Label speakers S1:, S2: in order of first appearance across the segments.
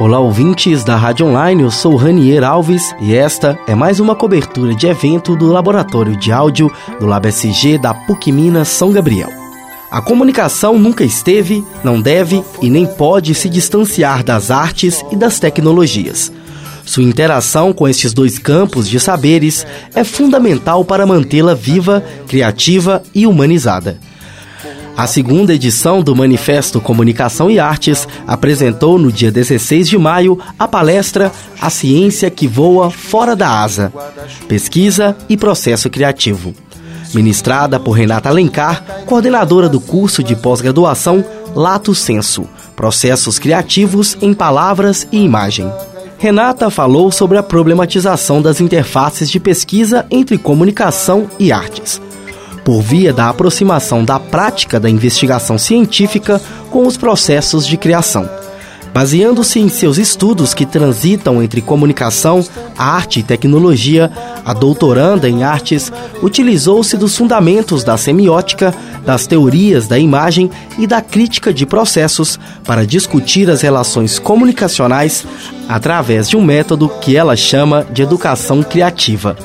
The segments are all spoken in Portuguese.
S1: Olá, ouvintes da Rádio Online, eu sou Ranier Alves e esta é mais uma cobertura de evento do Laboratório de Áudio do LabSG da PUC Minas São Gabriel. A comunicação nunca esteve, não deve e nem pode se distanciar das artes e das tecnologias. Sua interação com estes dois campos de saberes é fundamental para mantê-la viva, criativa e humanizada. A segunda edição do Manifesto Comunicação e Artes apresentou no dia 16 de maio a palestra A Ciência que Voa Fora da Asa Pesquisa e Processo Criativo. Ministrada por Renata Alencar, coordenadora do curso de pós-graduação Lato Senso Processos Criativos em Palavras e Imagem. Renata falou sobre a problematização das interfaces de pesquisa entre comunicação e artes por via da aproximação da prática da investigação científica com os processos de criação. Baseando-se em seus estudos que transitam entre comunicação, arte e tecnologia, a doutoranda em artes utilizou-se dos fundamentos da semiótica, das teorias da imagem e da crítica de processos para discutir as relações comunicacionais através de um método que ela chama de educação criativa.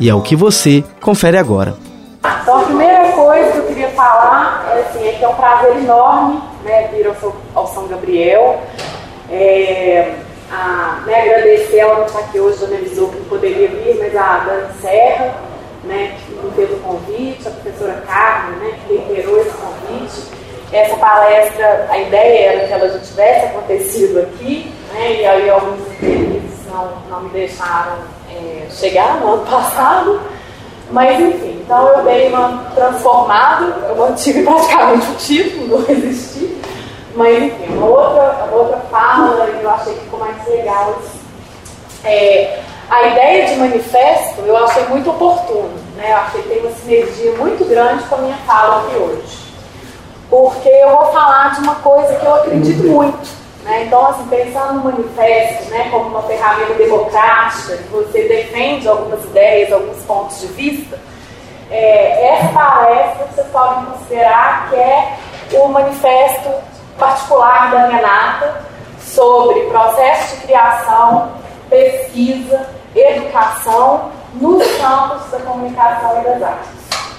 S1: E é o que você confere agora.
S2: Então, a primeira coisa que eu queria falar é, assim, é que é um prazer enorme né, vir ao, ao São Gabriel. É, a, né, agradecer, ela não está aqui hoje, já me avisou que não poderia vir, mas a Dani Serra, né, que me fez o convite, a professora Carmen, né, que reiterou esse convite. Essa palestra, a ideia era que ela já tivesse acontecido aqui, né, e aí alguns não, não me deixaram é, chegar no ano passado. Mas enfim, então eu dei uma transformada, eu mantive praticamente o título, não resisti. Mas enfim, uma outra, uma outra fala eu achei que ficou mais legal. É, a ideia de manifesto eu achei muito oportuno, né? Eu achei que tem uma sinergia muito grande com a minha fala aqui hoje. Porque eu vou falar de uma coisa que eu acredito muito né? Então, assim, pensando no manifesto né, como uma ferramenta democrática, que você defende algumas ideias, alguns pontos de vista, é, essa palestra vocês podem considerar que é o manifesto particular da Renata sobre processo de criação, pesquisa, educação nos campos da comunicação e das artes.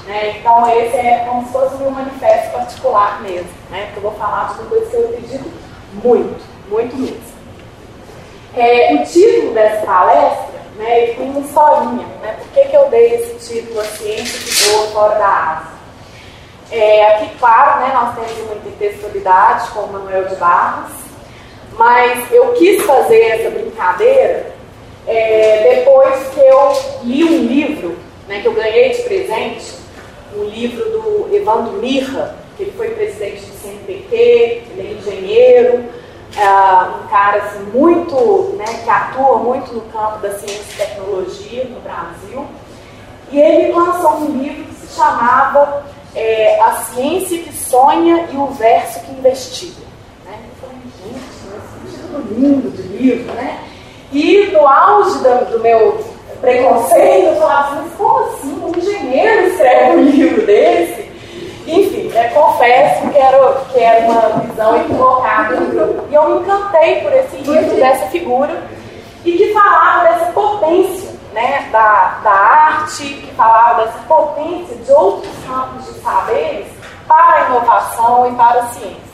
S2: Né? Então, esse é como se fosse um manifesto particular mesmo, né? porque eu vou falar de uma coisa que eu acredito muito, muito mesmo. É, o título dessa palestra, né, tem uma historinha. Né, por que, que eu dei esse título, A Ciência que Voa Fora da Asa? É, aqui, claro, né, nós temos uma intertextualidade com o Manuel de Barros, mas eu quis fazer essa brincadeira é, depois que eu li um livro né, que eu ganhei de presente, um livro do Evandro Mirra, ele foi presidente do CNPq, ele é engenheiro, é um cara assim, muito, né, que atua muito no campo da ciência e tecnologia no Brasil. E ele lançou um livro que se chamava é, A Ciência que Sonha e o Verso que Investiga. Né? Eu falei, gente, esse título lindo de livro, né? E no auge do, do meu preconceito, eu falava assim, como assim um engenheiro escreve um livro desse? Enfim, né, confesso que era, que era uma visão equivocada. E eu me encantei por esse livro, dessa figura, e que falava dessa potência né, da, da arte, que falava dessa potência de outros campos de saberes para a inovação e para a ciência.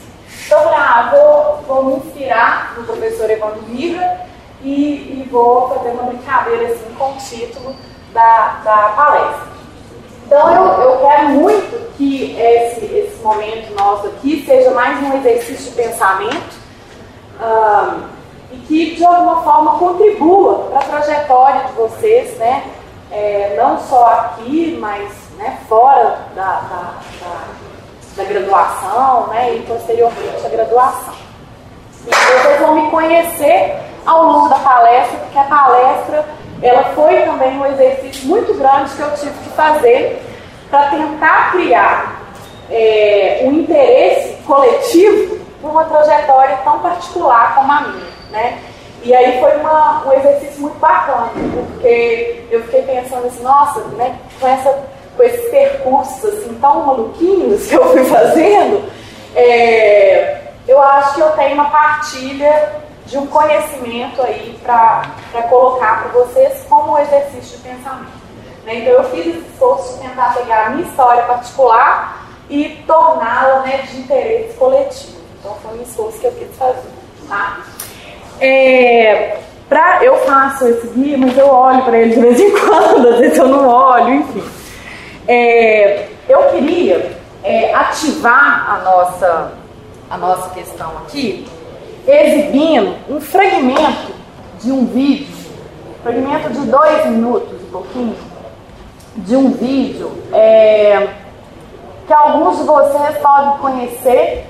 S2: Então, eu falei, ah, vou, vou me inspirar no professor Evandro Mira e, e vou fazer uma brincadeira assim, com o título da, da palestra. Então eu, eu quero muito que esse, esse momento nosso aqui seja mais um exercício de pensamento um, e que de alguma forma contribua para a trajetória de vocês, né? É, não só aqui, mas né, fora da, da, da, da graduação né, e posteriormente a graduação. E vocês vão me conhecer ao longo da palestra, porque a palestra ela foi também um exercício muito grande que eu tive que fazer para tentar criar é, um interesse coletivo por uma trajetória tão particular como a minha, né? E aí foi uma, um exercício muito bacana, porque eu fiquei pensando assim, nossa, né, com, essa, com esses percursos assim, tão maluquinhos que eu fui fazendo, é, eu acho que eu tenho uma partilha de um conhecimento aí para colocar para vocês como exercício de pensamento. Né? Então eu fiz esse esforço de tentar pegar a minha história particular e torná-la né, de interesse coletivo. Então foi um esforço que eu quis fazer. Tá? É, pra, eu faço esse guia, mas eu olho para ele de vez em quando, às vezes eu não olho, enfim. É, eu queria é, ativar a nossa, a nossa questão aqui, exibindo um fragmento de um vídeo, fragmento de dois minutos e pouquinho, de um vídeo é, que alguns de vocês podem conhecer.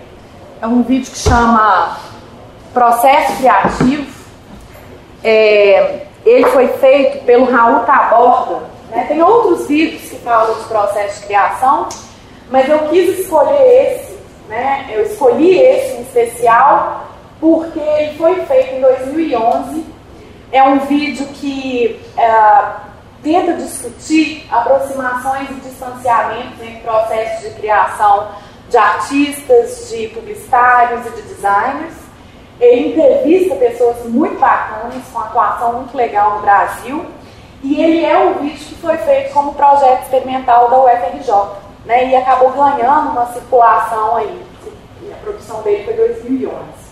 S2: É um vídeo que chama Processo Criativo. É, ele foi feito pelo Raul Taborda. Né? Tem outros vídeos que falam de processo de criação, mas eu quis escolher esse. Né? Eu escolhi esse em especial porque ele foi feito em 2011. É um vídeo que é, tenta discutir aproximações e distanciamentos entre processos de criação de artistas, de publicitários e de designers. Ele entrevista pessoas muito bacanas, com atuação muito legal no Brasil. E ele é um vídeo que foi feito como projeto experimental da UFRJ. Né, e acabou ganhando uma circulação aí. A produção dele foi 2011.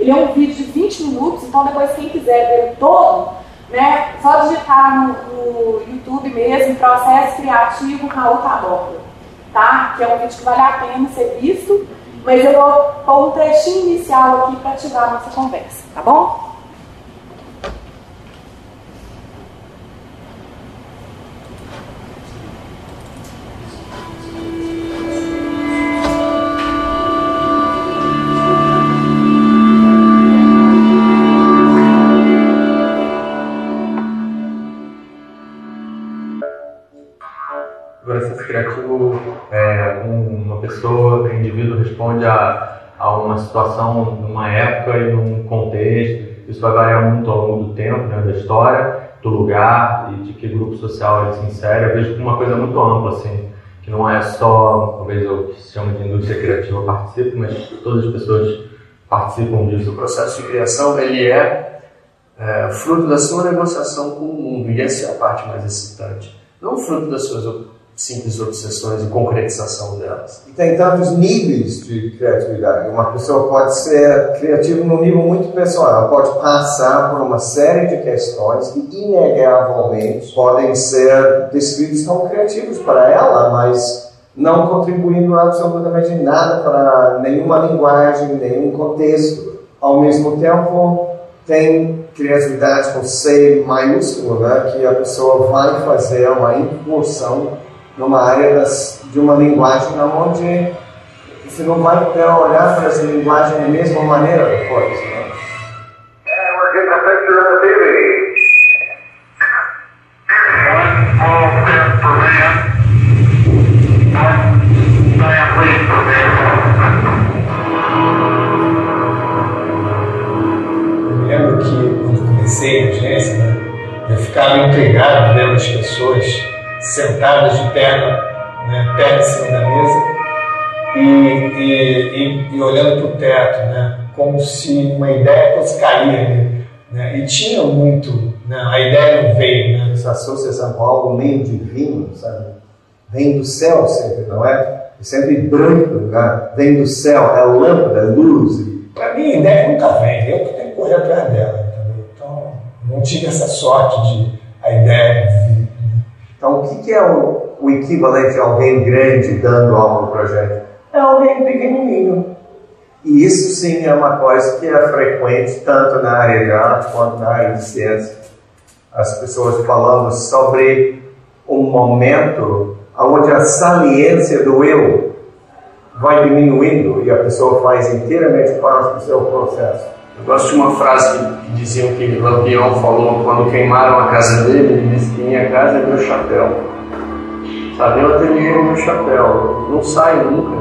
S2: Ele é um vídeo de 20 minutos, então depois quem quiser ver todo, né? Só digitar no, no YouTube mesmo, processo criativo Raul Taborda, tá? Que é um vídeo que vale a pena ser visto, mas eu vou pôr um trechinho inicial aqui para ativar a nossa conversa, tá bom?
S3: Responde a, a uma situação numa época e num contexto. Isso vai variar muito ao longo do tempo, né, da história, do lugar e de que grupo social ele se insere. Eu vejo como uma coisa muito ampla, assim, que não é só, talvez o que se chama de indústria criativa participe, mas todas as pessoas participam disso.
S4: O processo de criação ele é, é fruto da sua negociação com o mundo e essa é a parte mais excitante. Não fruto das suas simples obsessões e concretização delas.
S5: E tem tantos níveis de criatividade. Uma pessoa pode ser criativa num nível muito pessoal, ela pode passar por uma série de questões que inegavelmente podem ser descritas como criativas para ela, mas não contribuindo absolutamente nada para nenhuma linguagem, nenhum contexto. Ao mesmo tempo, tem criatividade com C maiúsculo, né, que a pessoa vai fazer uma incursão numa área das, de uma linguagem onde você não vai ter olhar para essa linguagem da mesma maneira depois. Né?
S6: Se uma ideia fosse cair. Né, e tinha muito, né, a ideia não veio. Né.
S5: Essa associação com algo meio divino, sabe? Vem do céu sempre, não é? É sempre branco, né? vem do céu, é lâmpada, é luz.
S6: Para mim, a ideia nunca vem, eu que tenho que correr atrás dela. Entendeu? Então, não tive essa sorte de a ideia vir.
S5: Então, o que é o, o equivalente a alguém grande dando algo no projeto? É alguém pequenininho. E isso sim é uma coisa que é frequente tanto na área de arte quanto na área de ciência. As pessoas falando sobre um momento onde a saliência do eu vai diminuindo e a pessoa faz inteiramente parte do seu processo.
S4: Eu gosto de uma frase que diziam que Lampião falou quando queimaram a casa dele, ele disse que minha casa é meu chapéu. Sabe, eu ateliê é meu chapéu, não saio nunca.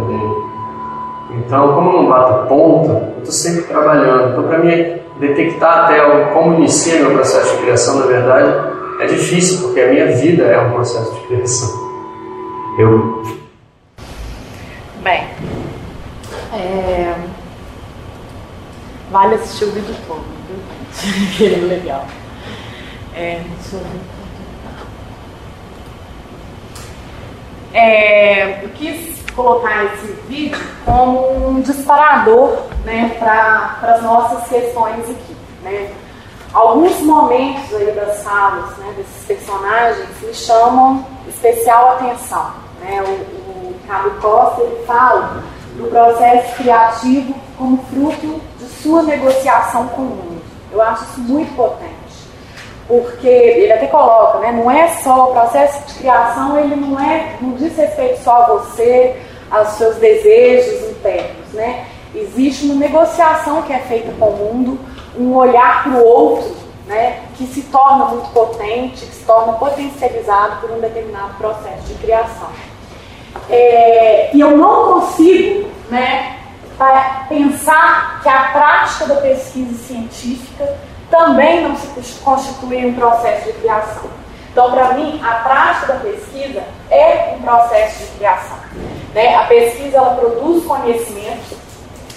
S4: Então, como eu não bato ponta, eu estou sempre trabalhando. Então, para mim, detectar até como inicia meu processo de criação, na verdade, é difícil, porque a minha vida é um processo de criação. Eu.
S2: Bem, é Vale assistir o vídeo todo, viu? é legal. É, deixa eu ver. É, eu quis colocar esse vídeo como um disparador né, para as nossas questões aqui. Né? Alguns momentos aí das falas né, desses personagens me chamam especial atenção. Né? O, o Cabo Costa ele fala do processo criativo como fruto de sua negociação com o mundo. Eu acho isso muito potente porque ele até coloca, né, não é só o processo de criação, ele não é, não diz respeito só a você, aos seus desejos internos, né? Existe uma negociação que é feita com o mundo, um olhar para o outro, né, que se torna muito potente, que se torna potencializado por um determinado processo de criação. É, e eu não consigo, né, pensar que a prática da pesquisa científica também não se constitui um processo de criação. Então, para mim, a prática da pesquisa é um processo de criação. Né? A pesquisa ela produz conhecimento.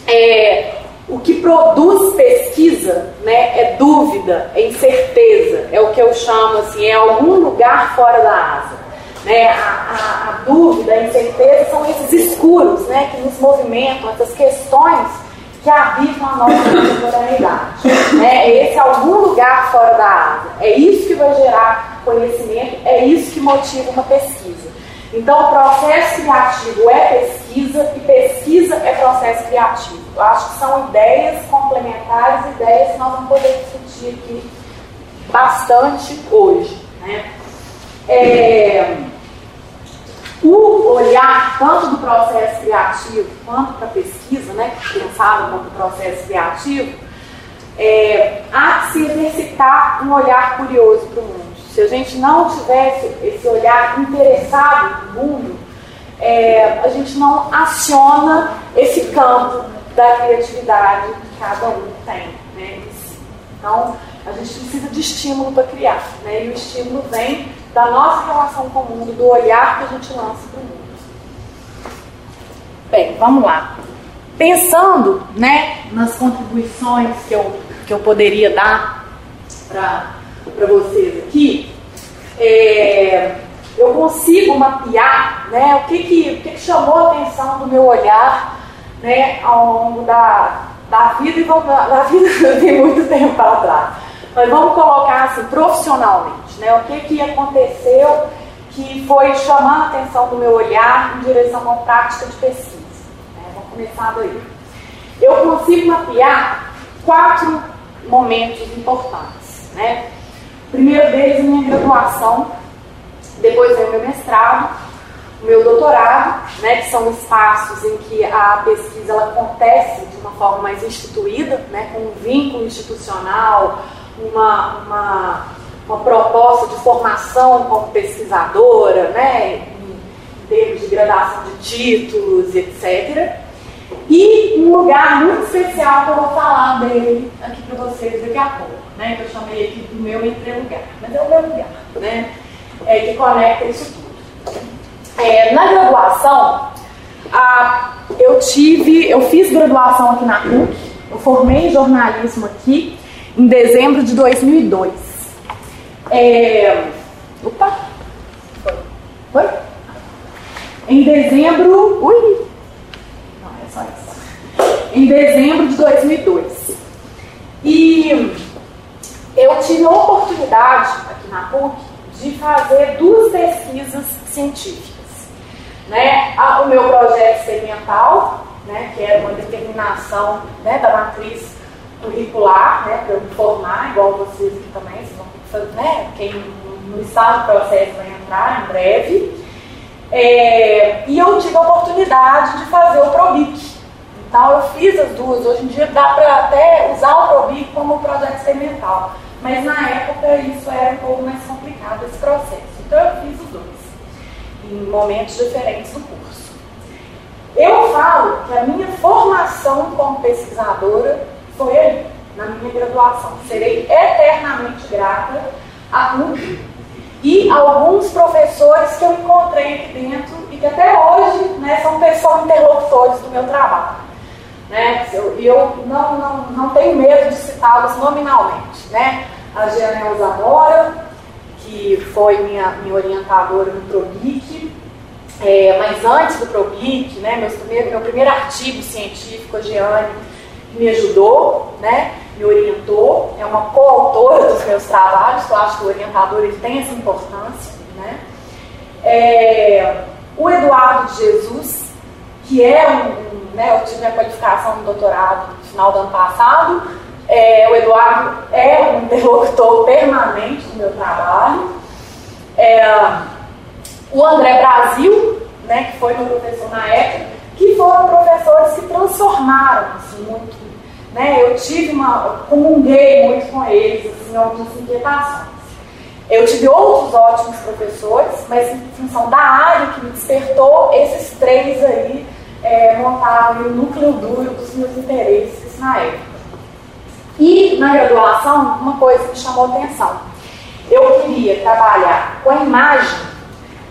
S2: É, o que produz pesquisa né, é dúvida, é incerteza, é o que eu chamo assim, é algum lugar fora da asa. Né? A, a, a dúvida, a incerteza são esses escuros né, que nos movimentam, essas questões que habitam a nossa contemporaneidade. Né? Esse é algum lugar fora da asa. É isso que vai gerar conhecimento, é isso que motiva uma pesquisa. Então, processo criativo é pesquisa e pesquisa é processo criativo. Eu acho que são ideias complementares, ideias que nós vamos poder discutir aqui bastante hoje. Né? É, o olhar tanto do processo criativo quanto para a pesquisa, né, pensado como processo criativo, é, há que se exercitar um olhar curioso para o mundo. Se a gente não tivesse esse olhar interessado no mundo, é, a gente não aciona esse campo da criatividade que cada um tem. Né, então, a gente precisa de estímulo para criar. Né, e o estímulo vem da nossa relação com o mundo, do olhar que a gente lança para o mundo. Bem, vamos lá. Pensando né, nas contribuições que eu, que eu poderia dar para vocês aqui, é, eu consigo mapear né, o, que, que, o que, que chamou a atenção do meu olhar né, ao longo da, da vida e da vida tem muito tempo para trás. Mas vamos colocar assim, profissionalmente, né? O que, que aconteceu que foi chamando a atenção do meu olhar em direção a uma prática de pesquisa. Né? Vamos começar daí. Eu consigo mapear quatro momentos importantes. Né? Primeiro deles minha graduação, depois é o meu mestrado, o meu doutorado, né, que são espaços em que a pesquisa ela acontece de uma forma mais instituída, né, com um vínculo institucional, uma, uma, uma proposta de formação como pesquisadora, né, em termos de gradação de títulos, etc. E um lugar muito especial que eu vou falar dele aqui para vocês daqui a pouco, né, que eu chamei aqui do meu entrelugar, mas é o meu lugar, né, é, que conecta isso tudo. É, na graduação, a, eu tive, eu fiz graduação aqui na PUC, eu formei jornalismo aqui, em dezembro de 2002. É... Opa! Foi? Foi? Em dezembro. Ui! Não, é só isso. Em dezembro de 2002. E eu tive a oportunidade, aqui na PUC, de fazer duas pesquisas científicas. Né? O meu projeto experimental, né, que era uma determinação né, da matriz curricular, né, para eu me formar, igual vocês aqui também, vocês né, quem no estado do processo vai entrar em breve. É, e eu tive a oportunidade de fazer o PROBIC. Então eu fiz as duas. Hoje em dia dá para até usar o PROBIC como projeto experimental. Mas na época isso era um pouco mais complicado esse processo. Então eu fiz os dois, em momentos diferentes do curso. Eu falo que a minha formação como pesquisadora foi aí, na minha graduação. Serei eternamente grata a tudo e alguns professores que eu encontrei aqui dentro e que até hoje né, são pessoas interlocutores do meu trabalho. Né? Eu, e eu não, não, não tenho medo de citá-los nominalmente, né? A Jeanel Zamora, que foi minha, minha orientadora no ProBIC, é, mas antes do ProBIC, né, meu, primeiro, meu primeiro artigo científico, a Jeane me ajudou, né, me orientou, é uma coautora dos meus trabalhos, eu acho que o orientador ele tem essa importância. Né? É, o Eduardo de Jesus, que é um, né, eu tive minha qualificação no doutorado no final do ano passado, é, o Eduardo é um interlocutor permanente do meu trabalho. É, o André Brasil, né, que foi meu professor na época, que foram professores que transformaram assim, muito. Né, eu tive uma. comunguei muito com eles, assim, algumas inquietações. Eu tive outros ótimos professores, mas em função da área que me despertou, esses três aí é, montavam o núcleo duro dos meus interesses na época. E na graduação, uma coisa me chamou a atenção. Eu queria trabalhar com a imagem,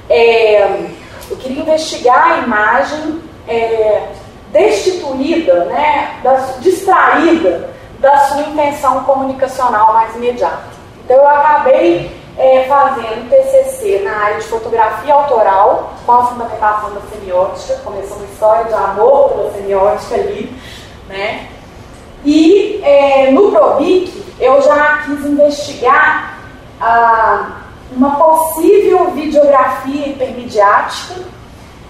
S2: é, eu queria investigar a imagem é, destituída, né, da, distraída da sua intenção comunicacional mais imediata. Então eu acabei é, fazendo TCC na área de fotografia autoral, com a fundamentação da semiótica, começou uma história de amor pela semiótica ali, né? E é, no ProBIC eu já quis investigar ah, uma possível videografia hipermediática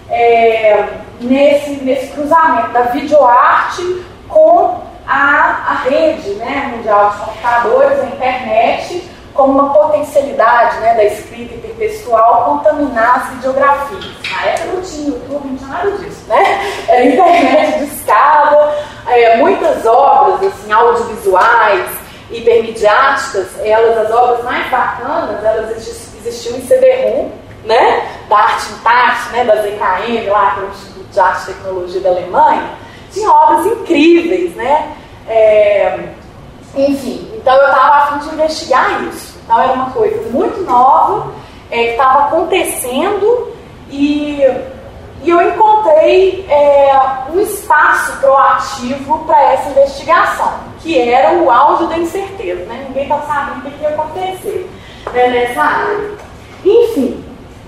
S2: é, nesse, nesse cruzamento da videoarte com a, a rede né, mundial de computadores, a internet, como uma potencialidade né, da escrita intertextual contaminar as videografias. Na época não tinha YouTube, não tinha nada disso, né? Era internet de escada, é, muitas obras assim, audiovisuais, hipermediáticas, elas, as obras mais bacanas, elas existiam em CD-ROM, né? Da Arte Intacte, né? da ZKM, lá, que é o Instituto de Arte e Tecnologia da Alemanha, tinha obras incríveis, né? É, enfim, então eu estava a fim de investigar isso. Então era uma coisa muito nova, é, que estava acontecendo e, e, eu encontrei é, um espaço proativo para essa investigação, que era o áudio da incerteza. Né? Ninguém estava sabendo o que ia acontecer né, nessa área. Enfim,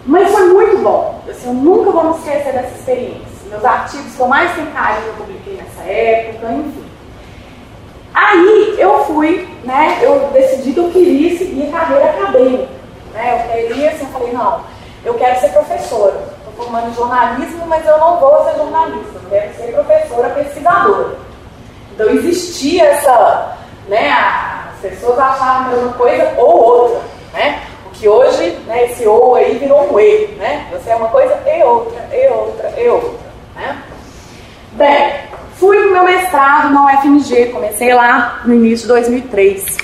S2: mas foi muito bom. Assim, eu nunca vou me esquecer dessa experiência. Meus artigos que eu mais tenho carinho eu publiquei nessa época, enfim. Aí eu fui, né, eu decidi que eu queria seguir a carreira acadêmica. Né, eu queria, assim, eu falei, não, eu quero ser professora. Estou formando jornalismo, mas eu não vou ser jornalista, eu quero ser professora pesquisadora. Então existia essa, né, as pessoas achavam a mesma coisa ou outra, né? O que hoje, né, esse ou aí virou um e, né? Você é uma coisa e outra, e outra, e outra, né? Bem, Fui no meu mestrado na UFMG, comecei lá no início de 2003.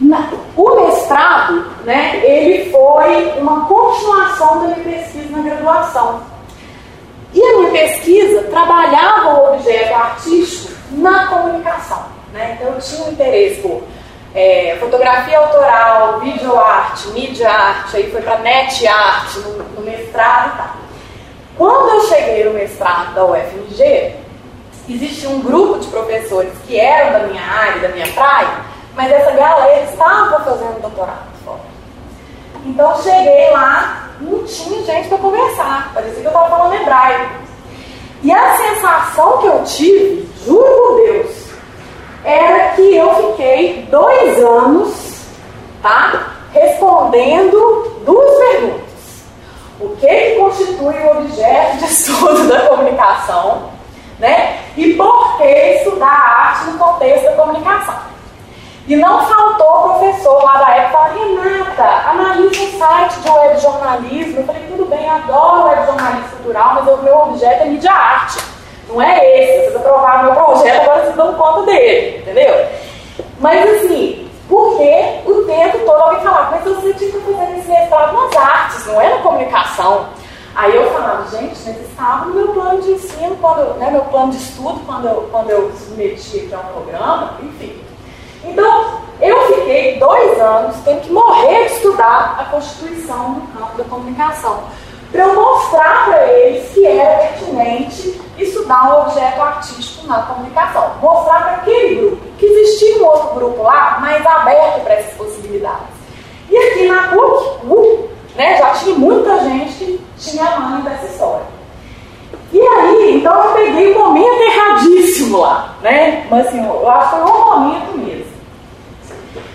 S2: Na, o mestrado, né, ele foi uma continuação da minha pesquisa na graduação. E a minha pesquisa trabalhava o objeto artístico na comunicação. Né? Então eu tinha um interesse por é, fotografia autoral, videoarte, mídia arte, aí foi para net arte no, no mestrado e tal. Quando eu cheguei no mestrado da UFMG, existia um grupo de professores que eram da minha área, da minha praia, mas essa galera estava fazendo doutorado fora. Então cheguei lá, não tinha gente para conversar, parecia que eu estava falando hebraico. E a sensação que eu tive, juro por Deus, era que eu fiquei dois anos, tá? Respondendo duas perguntas o que, que constitui o objeto de estudo da comunicação, né? E por que estudar a arte no contexto da comunicação. E não faltou professor lá da época Renata, analisa o site de web jornalismo. Eu falei, tudo bem, adoro web jornalismo cultural, mas o meu objeto é mídia arte. Não é esse, vocês aprovaram meu projeto, agora vocês dão conta dele, entendeu? Mas assim, porque o tempo todo alguém falava, mas você tinha que fazer esse mestrado nas artes, não é na comunicação. Aí eu falava, gente, mas estava no meu plano de ensino, quando, né, meu plano de estudo, quando eu, quando eu submeti aqui a um programa, enfim. Então, eu fiquei dois anos tendo que morrer de estudar a Constituição no campo da comunicação, para eu mostrar para eles que era pertinente estudar um objeto artístico na comunicação. Mostrar para aquele grupo que existia um outro grupo lá mais aberto para essas possibilidades. E aqui na PUC, né, já tinha muita gente que tinha mãe dessa história. E aí, então eu peguei um momento erradíssimo lá, né? Mas assim, eu acho que foi um momento mesmo.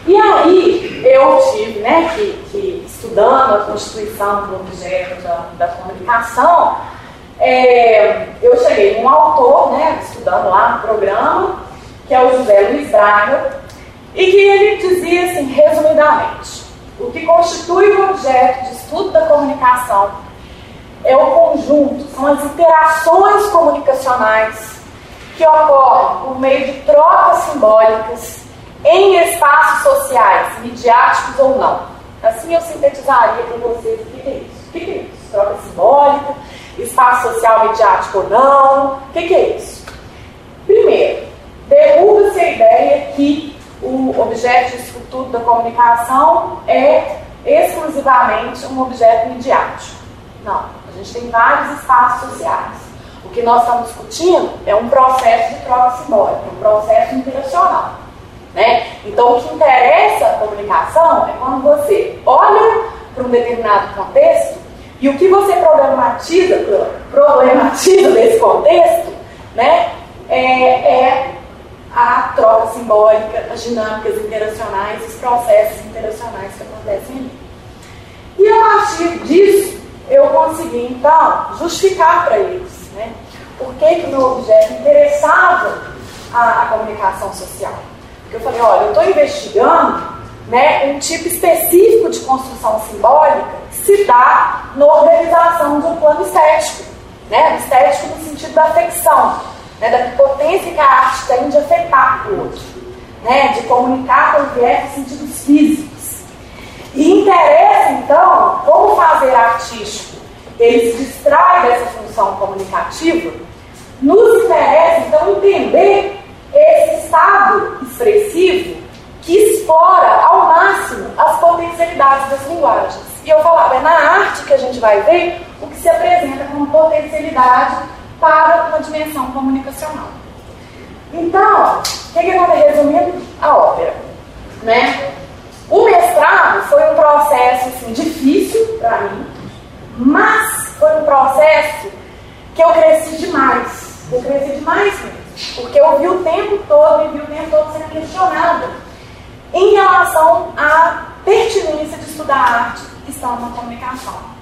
S2: E aí eu tive, né, que, que estudando a constituição do objeto da, da comunicação, é, eu cheguei num autor, né, estudando lá no programa, que é o José Luiz Braga, e que ele dizia assim, resumidamente, o que constitui o objeto de estudo da comunicação é o conjunto, são as interações comunicacionais que ocorrem por meio de trocas simbólicas em espaços sociais, midiáticos ou não. Assim eu sintetizaria para vocês o que é isso. O que é isso? Troca simbólica, espaço social midiático ou não. O que é isso? Primeiro, derruba-se a ideia que o objeto de estudo da comunicação é exclusivamente um objeto midiático. Não, a gente tem vários espaços sociais. O que nós estamos discutindo é um processo de troca simbólica, um processo interacional. Né? Então, o que interessa a comunicação é quando você olha para um determinado contexto e o que você problematiza, problematiza desse contexto né, é, é a troca simbólica, as dinâmicas interacionais, os processos interacionais que acontecem ali. E a partir disso, eu consegui então justificar para eles né, por que, que o meu objeto interessava a, a comunicação social. Porque eu falei, olha, eu estou investigando né, um tipo específico de construção simbólica que se dá na organização de um plano estético. Né, estético no sentido da afecção, né, da potência que a arte tem de afetar o outro, né, de comunicar com diversos sentidos físicos. E interessa, então, como fazer artístico ele se distrai dessa função comunicativa, nos interessa, então, entender esse estado expressivo que explora ao máximo as potencialidades das linguagens. E eu falava, é na arte que a gente vai ver o que se apresenta como potencialidade para uma dimensão comunicacional. Então, o que, que aconteceu? Resumindo a ópera. Né? O mestrado foi um processo assim, difícil para mim, mas foi um processo que eu cresci demais. Eu cresci demais mesmo. Porque eu vi o tempo todo e vi o tempo todo sendo questionada em relação à pertinência de estudar arte estando na comunicação.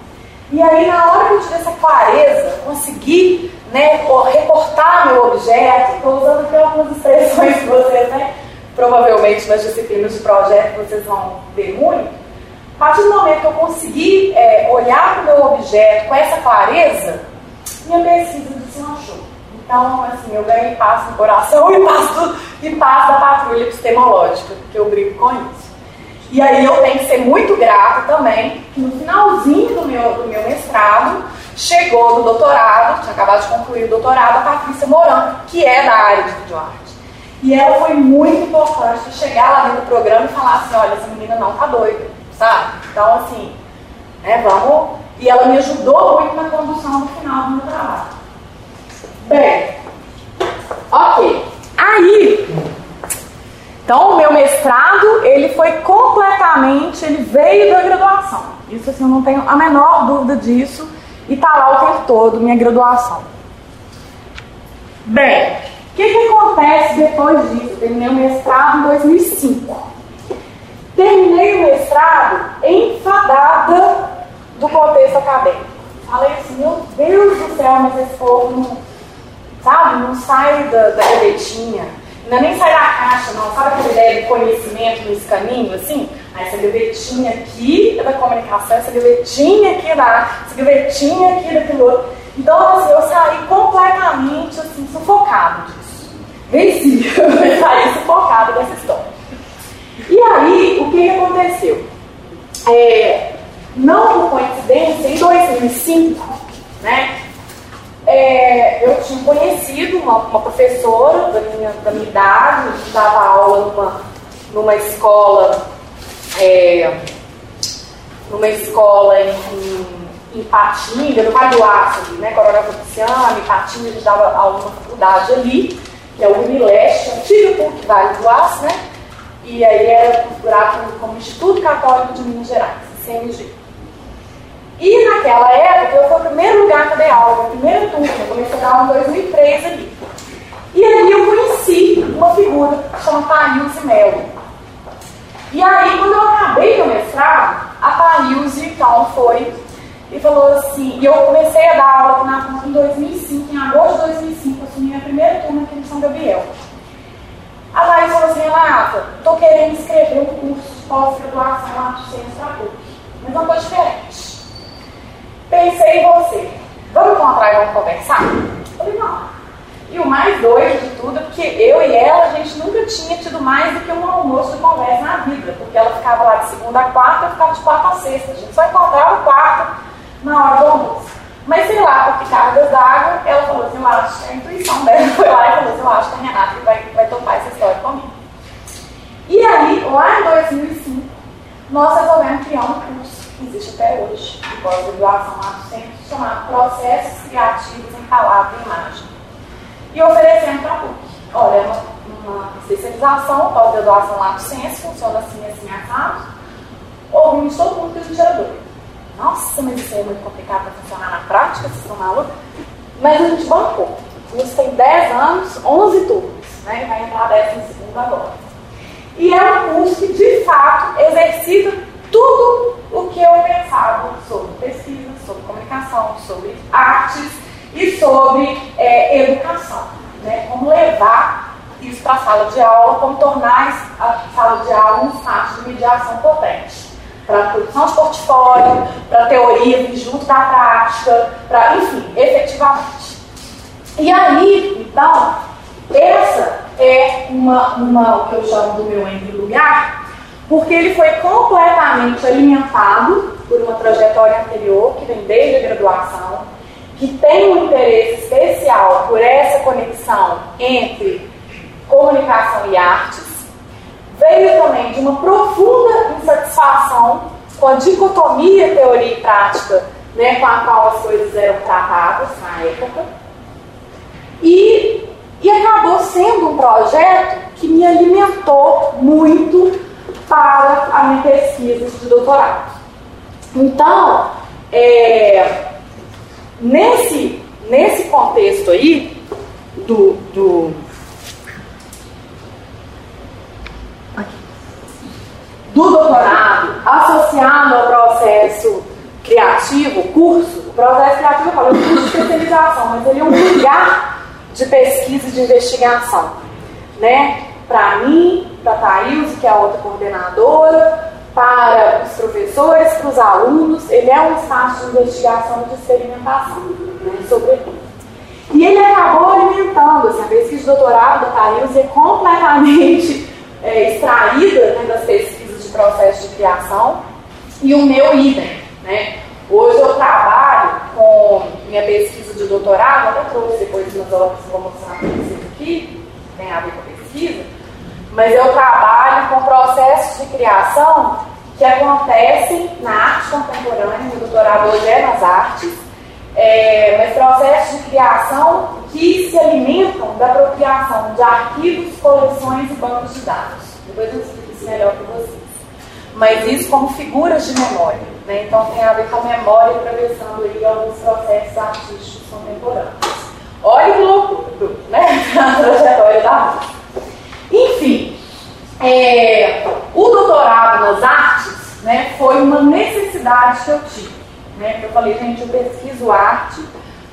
S2: E aí, na hora que eu tive essa clareza, consegui né, reportar meu objeto, estou usando aqui algumas expressões que vocês, né, provavelmente nas disciplinas de projeto, vocês vão ver muito. A partir do momento que eu consegui é, olhar para o meu objeto com essa clareza, minha pesquisa deslanchou. Então, assim, eu ganhei paz no coração e paz, do, e paz da patrulha epistemológica, que eu brigo com isso. E aí eu tenho que ser muito grata também, que no finalzinho do meu, do meu mestrado, chegou no doutorado, tinha acabado de concluir o doutorado, a Patrícia Moran, que é da área de videoarte. E ela foi muito importante chegar lá dentro do programa e falar assim, olha, essa menina não tá doida, sabe? Então, assim, né, vamos... E ela me ajudou muito na condução no final do meu trabalho. Bem, ok. Aí, então o meu mestrado, ele foi completamente, ele veio da graduação. Isso assim, eu não tenho a menor dúvida disso. E tá lá o tempo todo, minha graduação. Bem, o que, que acontece depois disso? Terminei o mestrado em 2005. Terminei o mestrado enfadada do contexto acadêmico. Falei assim, meu Deus do céu, mas esse povo sabe? Não sai da, da gavetinha, não é nem sai da caixa, não. Sabe aquela ideia de conhecimento nesse caminho, assim? Aí essa gavetinha aqui é da comunicação, essa gavetinha aqui é da essa gavetinha aqui é daquilo outro. Então, assim, eu saí completamente, assim, sufocado disso. Venci, eu saí sufocado dessa história. E aí, o que, que aconteceu? É, não por coincidência, em 2005, né, é, eu tinha conhecido uma, uma, professora da minha, da minha idade, que dava aula numa, numa escola, é, numa escola em, em Patinga, no Vale do Aço né? Coronel Capiciano, em Patinga, a gente dava aula na faculdade ali, que é o Unileste, antigo PUC Vale do Aço, né? E aí era configurado como Instituto Católico de Minas Gerais, CMG. E naquela época, eu fui o primeiro lugar que eu dei aula, a primeira turma, eu comecei a dar aula em 2003 ali. E ali eu conheci uma figura chamada Thailze Melo. E aí, quando eu acabei meu mestrado, a Thailze, então, foi e falou assim, e eu comecei a dar aula na, em 2005, em agosto de 2005, eu assumi minha primeira turma aqui em São Gabriel. A Thaís falou assim, Renata, estou querendo escrever um curso de pós-graduação lá de ciência da PUC, mas uma coisa diferente. Pensei em você, vamos encontrar e vamos conversar? Eu falei, não. E o mais doido de tudo é porque eu e ela, a gente nunca tinha tido mais do que um almoço de conversa na vida, porque ela ficava lá de segunda a quarta, eu ficava de quarta a sexta. A gente só encontrava quarta na hora do almoço. Mas sei lá, por cargas d'água, ela falou assim, eu acho, a intuição dela foi lá e falou assim, eu acho que a Renata vai, vai topar essa história comigo. E aí, lá em 2005, nós resolvemos criar um curso existe até hoje, de pós-graduação do centro, chamado Processos Criativos em Palavra e Imagem. E oferecendo para a PUC. Olha, é uma, uma especialização, pós-graduação do Ciência, funciona assim, assim, assado. Ouvimos todo mundo que a gente era doido. Nossa, mas isso é muito complicado para funcionar na prática, vocês estão malucos? Mas a gente bancou. Curso tem 10 anos, 11 turnos, né? Vai entrar 10 segundo agora. E é um curso que, de fato, exercita tudo o que eu pensava sobre pesquisa, sobre comunicação, sobre artes e sobre é, educação. Né? Como levar isso para a sala de aula, como tornar a sala de aula um espaço de mediação potente para produção de portfólio, para teoria junto da prática, para, enfim, efetivamente. E aí, então, essa é uma, uma, o que eu chamo do meu entre lugar, porque ele foi completamente alimentado por uma trajetória anterior, que vem desde a graduação, que tem um interesse especial por essa conexão entre comunicação e artes, veio também de uma profunda insatisfação com a dicotomia teoria e prática né, com a qual as coisas eram tratadas na época. E, e acabou sendo um projeto que me alimentou muito para a minha pesquisa de doutorado. Então, é, nesse, nesse contexto aí do, do do doutorado associado ao processo criativo, curso, o processo criativo eu falo, é um curso de especialização, mas ele é um lugar de pesquisa e de investigação. Né? Para mim, para a Thaís, que é a outra coordenadora, para os professores, para os alunos, ele é um espaço de investigação e de experimentação, né. E ele acabou alimentando, assim, a pesquisa de doutorado da Thaís é completamente é, extraída né, das pesquisas processo de criação e o meu idem. Né? Hoje eu trabalho com minha pesquisa de doutorado, até trouxe depois umas obras que vou mostrar para vocês aqui, tem a ver com a pesquisa, mas eu trabalho com processos de criação que acontecem na arte contemporânea, meu doutorado hoje é nas artes, é, mas processos de criação que se alimentam da apropriação de arquivos, coleções e bancos de dados. Depois eu explico isso melhor para vocês mas isso como figuras de memória. Né? Então tem a ver com a memória atravessando aí alguns processos artísticos contemporâneos. Olha que loucura, né? A trajetória da música. Enfim, é, o doutorado nas artes né, foi uma necessidade que eu tive. Né? Eu falei, gente, eu pesquiso arte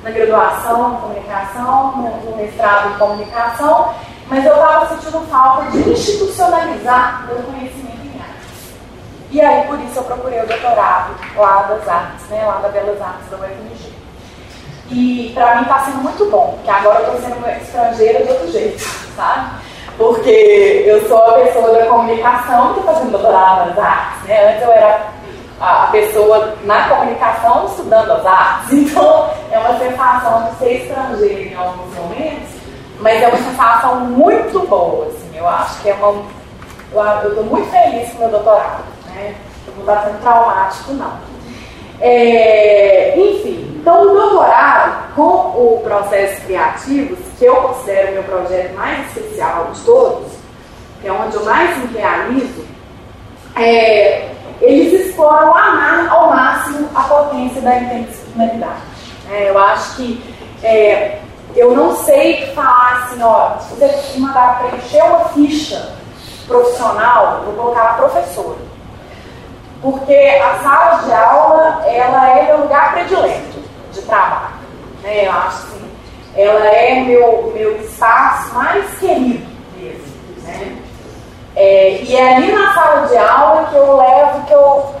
S2: na graduação em comunicação, no mestrado em comunicação, mas eu estava sentindo falta de institucionalizar meu conhecimento e aí, por isso, eu procurei o doutorado lá das artes, né, lá da Belas Artes da UFMG. E para mim está sendo muito bom, porque agora eu estou sendo estrangeira de outro jeito, sabe? Porque eu sou a pessoa da comunicação que está fazendo doutorado nas artes, né? Antes eu era a pessoa na comunicação estudando as artes, então é uma sensação de ser estrangeira em alguns momentos, mas é uma sensação muito boa, assim, eu acho que é uma. Eu estou muito feliz com o meu doutorado né? Não está sendo traumático, não. É, enfim, então o doutorado com o processo criativos, que eu considero o meu projeto mais especial de todos, que é onde eu mais me realizo, é, eles exploram ao máximo a potência da interdisciplinaridade. É, eu acho que é, eu não sei falar assim, ó, se você me mandar preencher uma ficha profissional, eu vou colocar professora. Porque a sala de aula, ela é meu lugar predileto de trabalho. Né? Eu acho assim, ela é meu, meu espaço mais querido mesmo. Né? É, e é ali na sala de aula que eu levo que eu,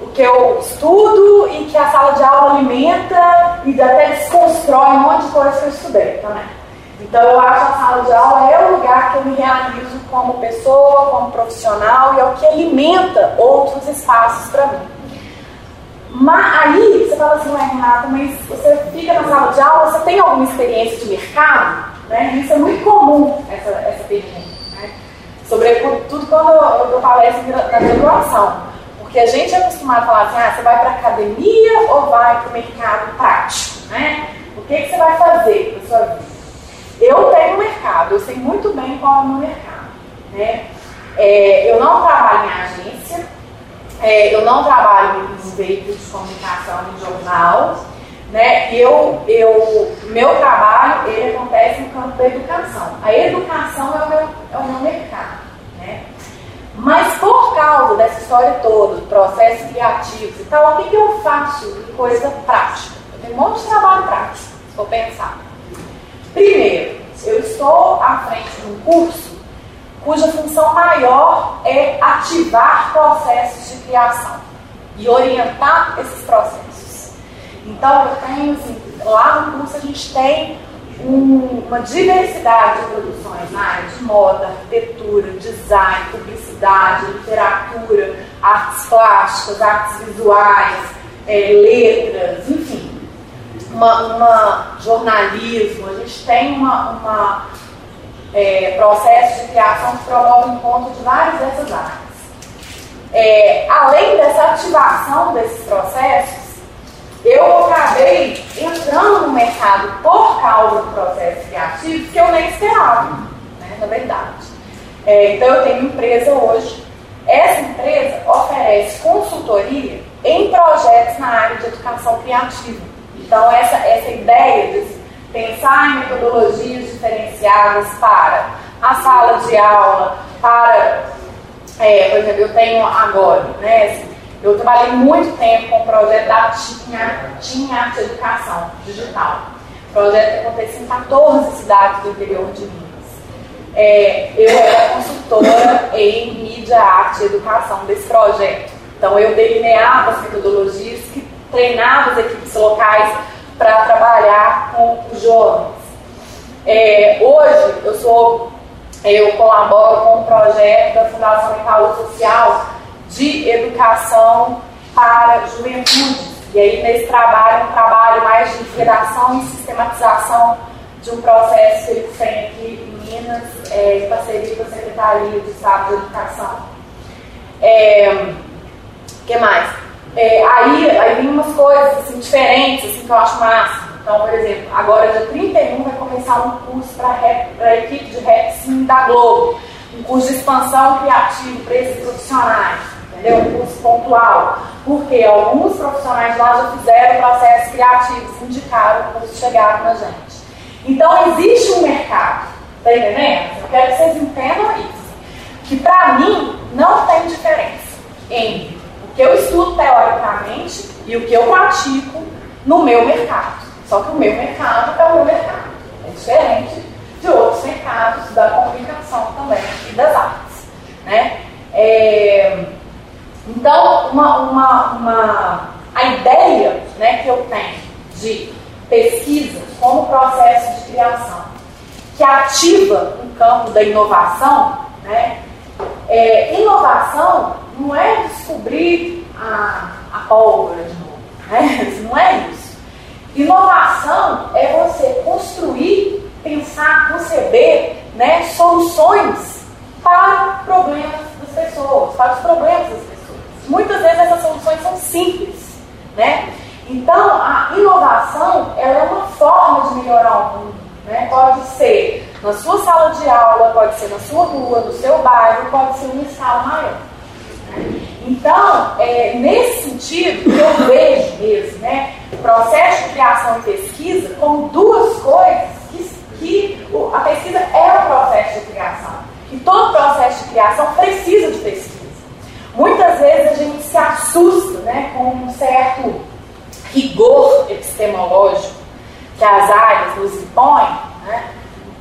S2: o que eu estudo e que a sala de aula alimenta e até desconstrói um monte de coisa que eu estudei também. Então eu acho que a sala de aula é o lugar que eu me realizo como pessoa, como profissional e é o que alimenta outros espaços para mim. Mas aí você fala assim, ué Renata, mas você fica na sala de aula, você tem alguma experiência de mercado? Né? Isso é muito comum, essa, essa pergunta sobretudo quando eu dou palestra na graduação. Porque a gente é acostumado a falar assim, ah, você vai para academia ou vai para o mercado prático, né? O que, que você vai fazer na sua vida? Eu tenho mercado, eu sei muito bem qual é o meu mercado, né? É, eu não trabalho em agência, é, eu não trabalho em veículos de comunicação, em jornal, né? Eu, eu, meu trabalho ele acontece no campo da educação. A educação é o meu, é o meu mercado. Né? Mas por causa dessa história toda, processos criativos e tal, o que, que eu faço de coisa prática? Eu tenho um monte de trabalho prático, se for pensar. Primeiro, eu estou à frente de um curso cuja função maior é ativar processos de criação e orientar esses processos. Então, eu tenho, assim, lá no curso a gente tem um, uma diversidade de produções na área de moda, arquitetura, design, publicidade, literatura, artes plásticas, artes visuais, é, letras, enfim. Uma, uma, jornalismo, a gente tem uma, uma é, processo de criação que promove o encontro de várias dessas áreas. É, além dessa ativação desses processos, eu acabei entrando no mercado por causa do processo criativo que eu nem esperava, né, na verdade. É, então eu tenho empresa hoje. Essa empresa oferece consultoria em projetos na área de educação criativa. Então essa, essa ideia de pensar em metodologias diferenciadas para a sala de aula, para, é, por exemplo, eu tenho agora, né, assim, eu trabalhei muito tempo com o projeto da Tinha, Tinha Arte Educação Digital. Projeto que acontece em 14 cidades do interior de Minas. É, eu era consultora em mídia, arte e educação desse projeto. Então eu delineava as metodologias que treinava as equipes locais para trabalhar com os jovens. É, hoje eu sou, eu colaboro com um projeto da Fundação Itaú Social de educação para juventude. E aí, nesse trabalho, um trabalho mais de redação e sistematização de um processo que ele tem aqui em Minas, é, em parceria com a Secretaria de Estado de Educação. É, que mais? É, aí, aí vem umas coisas assim, diferentes assim, que eu acho massa. Então, por exemplo, agora dia 31 vai começar um curso para a equipe de rap sim da Globo. Um curso de expansão criativa para esses profissionais entendeu? Um curso pontual. Porque alguns profissionais lá já fizeram processos criativos, indicaram o curso, chegaram na gente. Então existe um mercado, tá entendendo? Eu quero que vocês entendam isso. Que para mim não tem diferença entre que eu estudo teoricamente e o que eu pratico no meu mercado. Só que o meu mercado é o meu mercado. É diferente de outros mercados da comunicação também e das artes. Né? É, então, uma, uma, uma, a ideia né, que eu tenho de pesquisa como processo de criação, que ativa o campo da inovação, né, é, inovação não é descobrir a, a pólvora de novo, né? não é isso. Inovação é você construir, pensar, conceber né, soluções para problemas das pessoas, para os problemas das pessoas. Muitas vezes essas soluções são simples, né? Então, a inovação ela é uma forma de melhorar o mundo. Né? Pode ser na sua sala de aula, pode ser na sua rua, no seu bairro, pode ser uma escala maior. Então, é, nesse sentido, eu vejo mesmo né, o processo de criação e pesquisa como duas coisas que, que a pesquisa é o processo de criação. E todo processo de criação precisa de pesquisa. Muitas vezes a gente se assusta né, com um certo rigor epistemológico que as áreas nos impõem, né?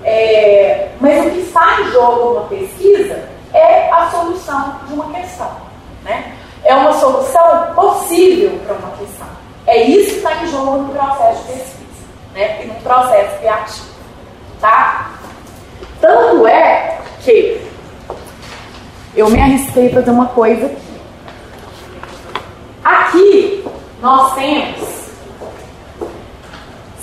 S2: É, mas o que está em jogo numa pesquisa é a solução de uma questão. Né? É uma solução possível para uma questão. É isso que está em jogo no processo de pesquisa né? e no processo criativo. Tá? Tanto é que eu me arrisquei para fazer uma coisa aqui. Aqui nós temos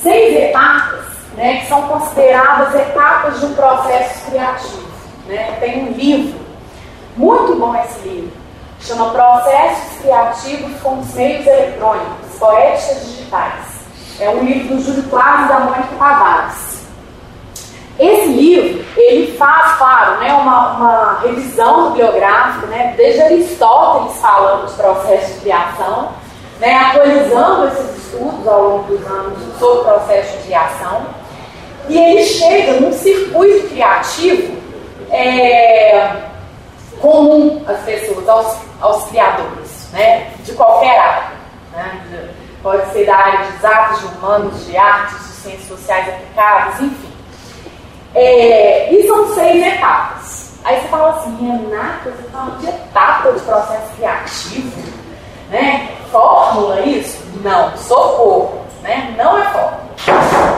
S2: seis etapas né, que são consideradas etapas de um processo criativo. Né? Tem um livro, muito bom esse livro, chama Processos Criativos com os Meios Eletrônicos, Poéticas Digitais. É um livro do Júlio e da Mônica Tavares. Esse livro, ele faz, claro, né, uma, uma revisão bibliográfica, né, desde Aristóteles falando de processo de criação, né, atualizando esses estudos ao longo dos anos sobre o processo de criação. E ele chega num circuito criativo é, comum às pessoas, aos, aos criadores, né, de qualquer área. Né, pode ser da área de exatas, de humanos, de artes, de ciências sociais aplicadas, enfim. É, e são seis etapas. Aí você fala assim, Renata, você fala de etapa de processo criativo, né? Fórmula isso? Não, socorro, né? Não é fórmula.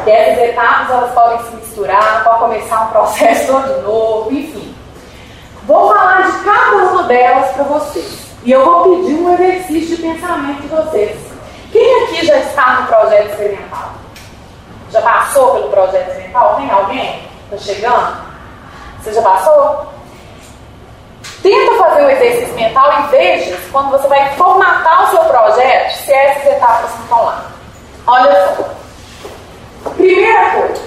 S2: E essas etapas elas podem se misturar, pode começar um processo todo novo, enfim. Vou falar de cada uma delas para vocês. E eu vou pedir um exercício de pensamento de vocês. Quem aqui já está no projeto experimental? Já passou pelo projeto experimental? Tem alguém? Está chegando? Você já passou? Tenta fazer o exercício mental e veja quando você vai formatar o seu projeto se essas etapas estão lá. Olha só. Primeira coisa,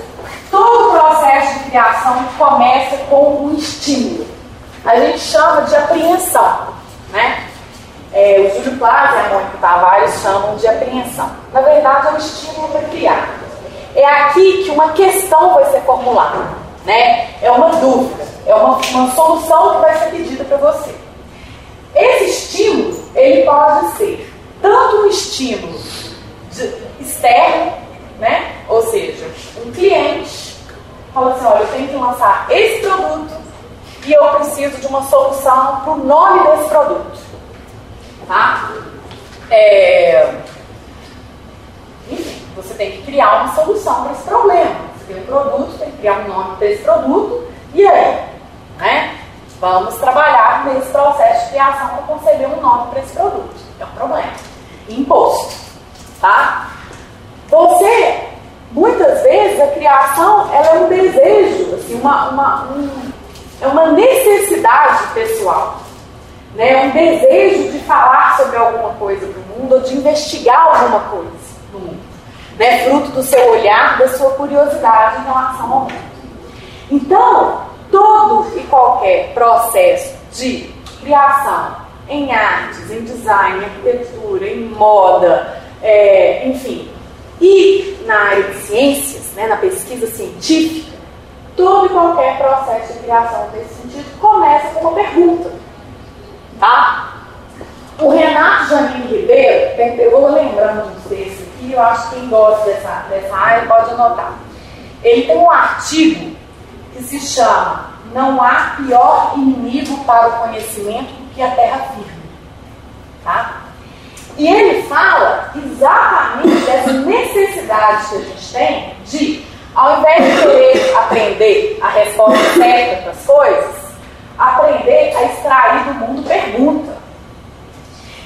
S2: todo processo de criação começa com um estímulo. A gente chama de apreensão. Né? É, o Júlio Plaza e a Mônica Tavares chamam de apreensão. Na verdade, é um estímulo para criar. É aqui que uma questão vai ser formulada. Né? É uma dúvida, é uma, uma solução que vai ser pedida para você. Esse estímulo, ele pode ser tanto um estímulo externo, né? ou seja, um cliente fala assim, olha, eu tenho que lançar esse produto e eu preciso de uma solução para o nome desse produto. Tá? É... Enfim, você tem que criar uma solução para esse problema. Você tem um produto, tem que criar um nome para esse produto, e aí? Né? Vamos trabalhar nesse processo de criação para conceber um nome para esse produto. É um problema. Imposto. Tá? Você, muitas vezes, a criação ela é um desejo, assim, uma, uma, um, é uma necessidade pessoal. Né? Um desejo de falar sobre alguma coisa no mundo ou de investigar alguma coisa no mundo. Né? Fruto do seu olhar, da sua curiosidade em relação ao mundo. Então, todo e qualquer processo de criação em artes, em design, em arquitetura, em moda, é, enfim, e na área de ciências, né, na pesquisa científica, todo e qualquer processo de criação nesse sentido começa com uma pergunta. Tá? O Renato Janine Ribeiro, eu vou lembrando de texto aqui, eu acho que quem gosta dessa, dessa área pode anotar. Ele tem um artigo que se chama Não há pior inimigo para o conhecimento do que a terra firme. Tá? E ele fala exatamente dessa necessidade que a gente tem de, ao invés de querer aprender a resposta certa das coisas, aprender a extrair do mundo pergunta.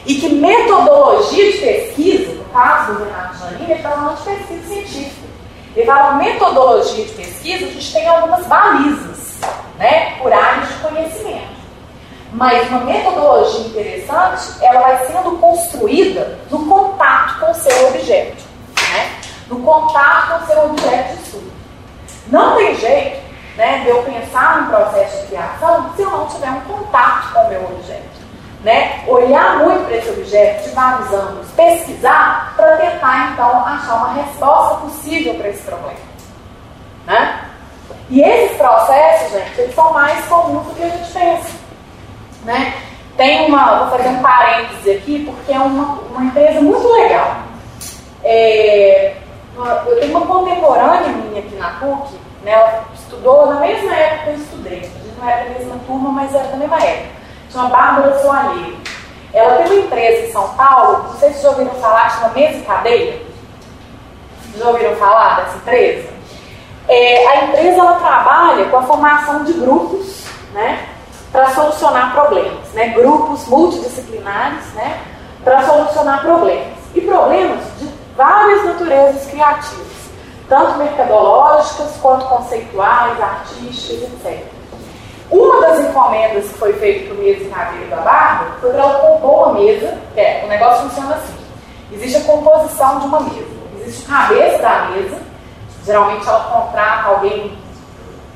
S2: E que metodologia de pesquisa, no caso do Renato Janine, ele está falando de pesquisa científica. Ele fala metodologia de pesquisa, a gente tem algumas balizas, né, por áreas de conhecimento. Mas uma metodologia interessante, ela vai sendo construída no contato com o seu objeto, né? No contato com o seu objeto de estudo. Não tem jeito né, de eu pensar no processo de criação se eu não tiver um contato com o meu objeto. Né? Olhar muito para esse objeto de vários ângulos, pesquisar para tentar então achar uma resposta possível para esse problema. Né? E esses processos, gente, eles são mais comuns do que a gente pensa. Né? Tem uma, vou fazer um parêntese aqui, porque é uma, uma empresa muito legal. É, eu tenho uma contemporânea minha aqui na PUC, né, ela estudou na mesma época que eu estudei. A gente não era da mesma turma, mas era da mesma época. Chama Bárbara Soalheiro. Ela tem uma empresa em São Paulo, não sei se já ouviram falar, chama Mesa e Cadeia. Já ouviram falar dessa empresa? É, a empresa ela trabalha com a formação de grupos, né, para solucionar problemas, né, grupos multidisciplinares, né, para solucionar problemas e problemas de várias naturezas criativas, tanto mercadológicas quanto conceituais, artísticas, etc. Uma das encomendas que foi feita para o Mesa e Cadeira da Barba foi para ela compor uma mesa. É, o negócio funciona assim: existe a composição de uma mesa, existe o cabeça da mesa, geralmente ela contrata alguém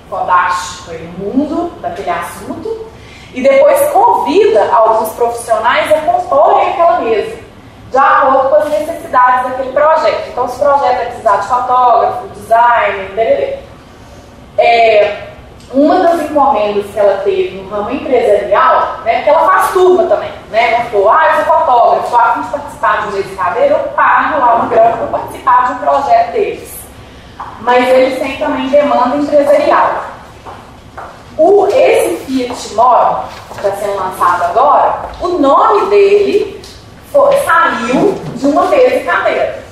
S2: fantástico no mundo daquele assunto, e depois convida alguns profissionais a comporem aquela mesa de acordo com as necessidades daquele projeto. Então, se o projeto vai precisar de fotógrafo, designer, é, uma das encomendas que ela teve no ramo empresarial, né, que ela faz turma também, né, ela falou, ah, eu sou fotógrafo, a fim de participar de um mês de cadeira, eu pago lá uma grana para participar de um projeto deles. Mas eles têm também demanda empresarial. O, esse Fiat Mobi, que está sendo lançado agora, o nome dele foi, saiu de uma mesa e cadeira.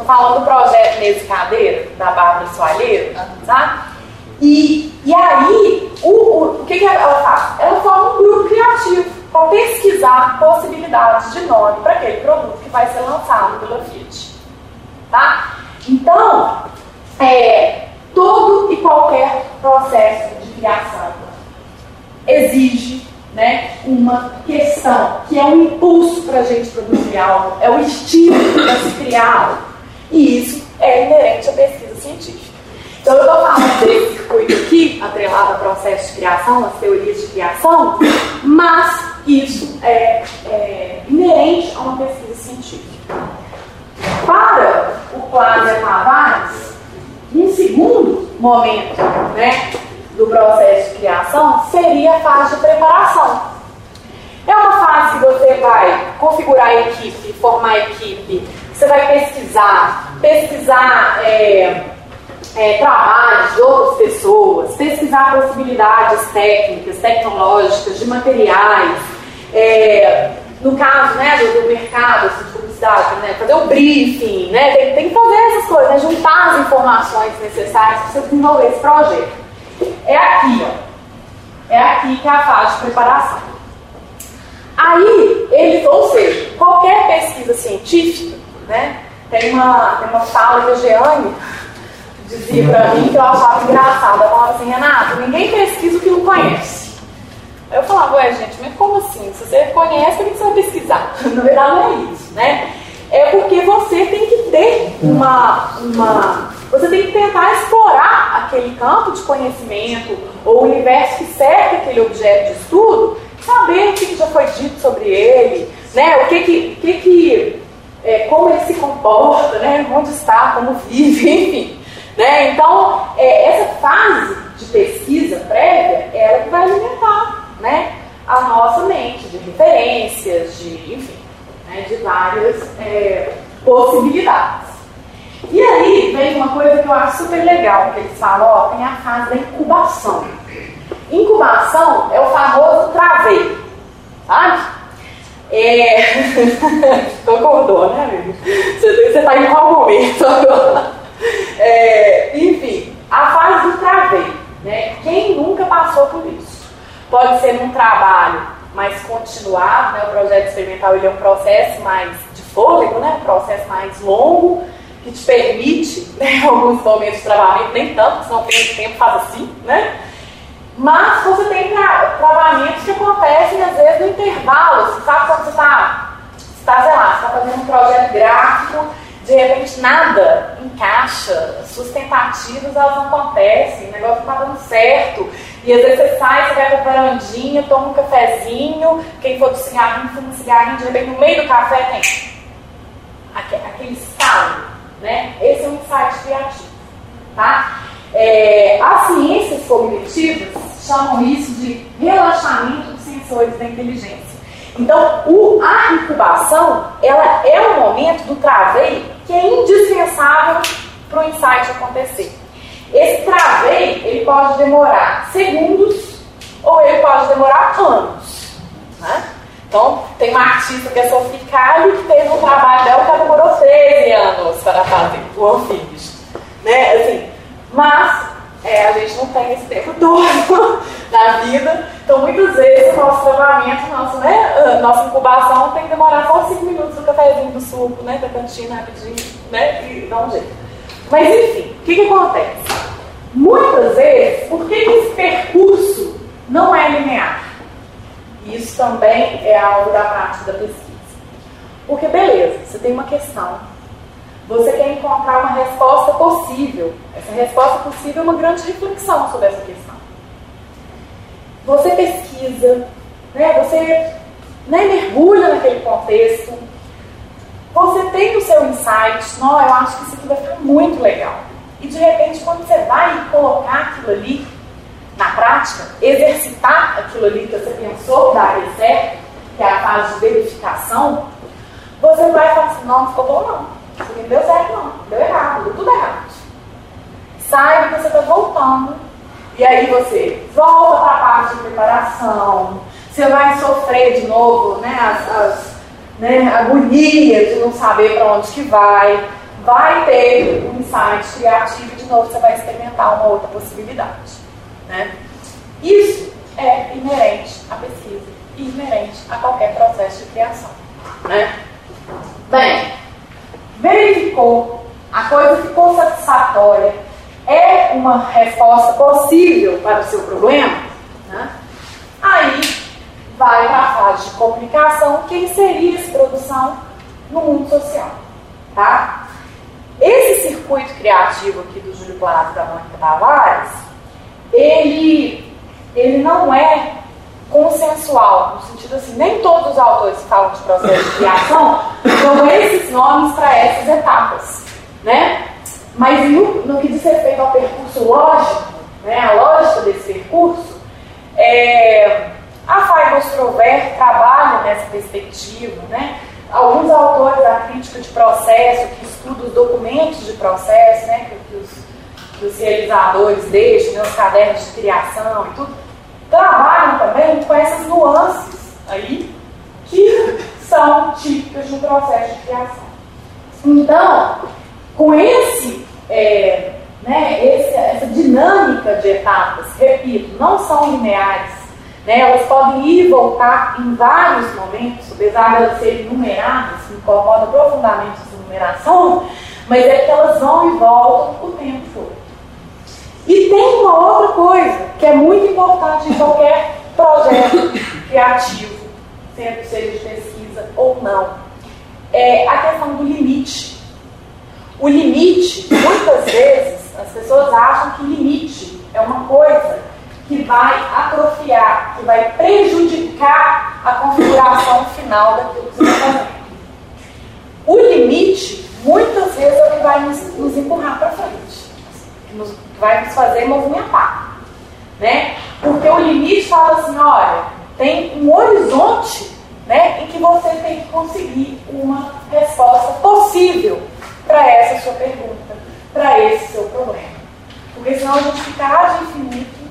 S2: Estou falando do projeto Mesa e Cadeira, da Bárbara Soalheiro, tá? E, e aí, o, o, o que, que ela faz? Ela forma um grupo criativo para pesquisar possibilidades de nome para aquele produto que vai ser lançado pela Fiat. Tá? Então, é, todo e qualquer processo de criação exige né, uma questão, que é um impulso para a gente produzir algo, é o estímulo para se criar algo. E isso é inerente à pesquisa científica. Então, eu estou falando desse circuito aqui, atrelado ao processo de criação, às teorias de criação, mas isso é, é inerente a uma pesquisa científica. Para o Cláudio Tavares, um segundo momento, né, do processo de criação seria a fase de preparação. É uma fase que você vai configurar a equipe, formar a equipe, você vai pesquisar, pesquisar é, é, trabalhos de outras pessoas, pesquisar possibilidades técnicas, tecnológicas, de materiais, é, no caso né, do, do mercado assim, de publicidade, né, fazer o briefing, né, tem, tem que fazer essas coisas, né, juntar as informações necessárias para você desenvolver esse projeto. É aqui, ó. É aqui que é a fase de preparação. Aí, eles, ou seja, qualquer pesquisa científica, né? Tem uma, tem uma fala que a Jeane dizia para mim que eu achava engraçada. Ela falava assim, Renato, ninguém pesquisa o que não conhece. Eu falava, ué, gente, mas como assim? Se você conhece, por que você vai pesquisar? Na verdade, não é isso, né? É porque você tem que ter uma, uma você tem que tentar explorar aquele campo de conhecimento ou o universo que cerca aquele objeto de estudo, saber o que já foi dito sobre ele, né? o que que, que, que é, como ele se comporta, né? onde está, como vive, enfim. Né? Então, é, essa fase de pesquisa prévia é ela que vai alimentar né? a nossa mente de referências, de, enfim, né? de várias é, possibilidades. E aí vem uma coisa que eu acho super legal, que eles falam, ó, tem a fase da incubação. Incubação é o famoso traveio, sabe? É... Concordou, né, amigo? Você está em qual momento agora? É... Enfim, a fase do traveio, né? Quem nunca passou por isso? Pode ser num trabalho mais continuado, né? O projeto experimental ele é um processo mais de fôlego, né? Um processo mais longo, que te permite né, alguns momentos de travamento, nem tanto, se não tem tempo, faz assim, né? Mas você tem tra travamentos que acontecem, às vezes, no intervalo. Você sabe quando você está, tá, sei lá, você está fazendo um projeto gráfico, de repente nada encaixa, suas tentativas elas não acontecem, o negócio não está dando certo. E às vezes você sai, você vai para a varandinha, toma um cafezinho, quem for do cigarrinho, fuma um cigarrinho, de repente no meio do café tem aquele, aquele estalo né? Esse é um insight criativo, tá? É, as ciências cognitivas chamam isso de relaxamento dos sensores da inteligência. Então, o, a incubação, ela é um momento do traveio que é indispensável para o insight acontecer. Esse traveio, ele pode demorar segundos ou ele pode demorar anos. Né? Então, tem uma artista que é Sophie Kali, que teve um trabalho dela que demorou 13 anos para fazer o Unfinished. Né? Assim, mas é, a gente não tem esse tempo todo na vida. Então, muitas vezes, o nosso tratamento, nosso, né, nossa incubação tem que demorar só 5 minutos do cafezinho do suco, né, da cantina rapidinho, né, e dá um jeito. Mas, enfim, o que, que acontece? Muitas vezes, por que esse percurso não é linear? Isso também é algo da prática da pesquisa. Porque, beleza, você tem uma questão, você quer encontrar uma resposta possível. Essa resposta possível é uma grande reflexão sobre essa questão. Você pesquisa, né? você né, mergulha naquele contexto, você tem o seu insight, não, eu acho que isso aqui vai ficar muito legal. E de repente, quando você vai colocar aquilo ali na prática, exercitar aquilo ali que você pensou daria certo, que é a fase de verificação, você vai falar assim, não, não ficou bom não. Isso aqui não deu certo não, deu errado, deu tudo errado. Sai que você está voltando. E aí você volta para a parte de preparação. Você vai sofrer de novo né, as, as né, agonia de não saber para onde que vai. Vai ter um insight criativo e de novo você vai experimentar uma outra possibilidade. Né? Isso é inerente à pesquisa inerente a qualquer processo de criação. Né? Bem, verificou, a coisa ficou satisfatória, é uma resposta possível para o seu problema, né? aí vai para a fase de comunicação, que inserir essa produção no mundo social. Tá? Esse circuito criativo aqui do Júlio Plaza e da Mônica Tavares, ele, ele não é consensual, no sentido assim, nem todos os autores falam de processo de criação dão esses nomes para essas etapas, né? Mas no, no, que diz respeito ao percurso lógico, né, a lógica desse percurso, é, a Feibles Trover trabalha nessa perspectiva, né? Alguns autores da crítica de processo, que estudam os documentos de processo, né, que, que, os, que os realizadores deixam, né, os cadernos de criação e tudo, trabalham também com essas nuances aí que são típicas de um processo de criação. Então, com esse, é, né, esse, essa dinâmica de etapas, repito, não são lineares, né, elas podem ir e voltar em vários momentos, apesar de elas serem numeradas, me incomoda profundamente essa numeração, mas é que elas vão e voltam o tempo todo. E tem uma outra coisa que é muito importante em qualquer projeto criativo, sendo seja de pesquisa ou não, é a questão do limite. O limite, muitas vezes, as pessoas acham que limite é uma coisa que vai atrofiar, que vai prejudicar a configuração final daquilo que você está. O limite, muitas vezes, que vai nos, nos empurrar para frente, nos vai nos fazer movimentar. Né? Porque o limite fala assim, olha, tem um horizonte né, em que você tem que conseguir uma resposta possível para essa sua pergunta, para esse seu problema. Porque senão a gente fica de infinito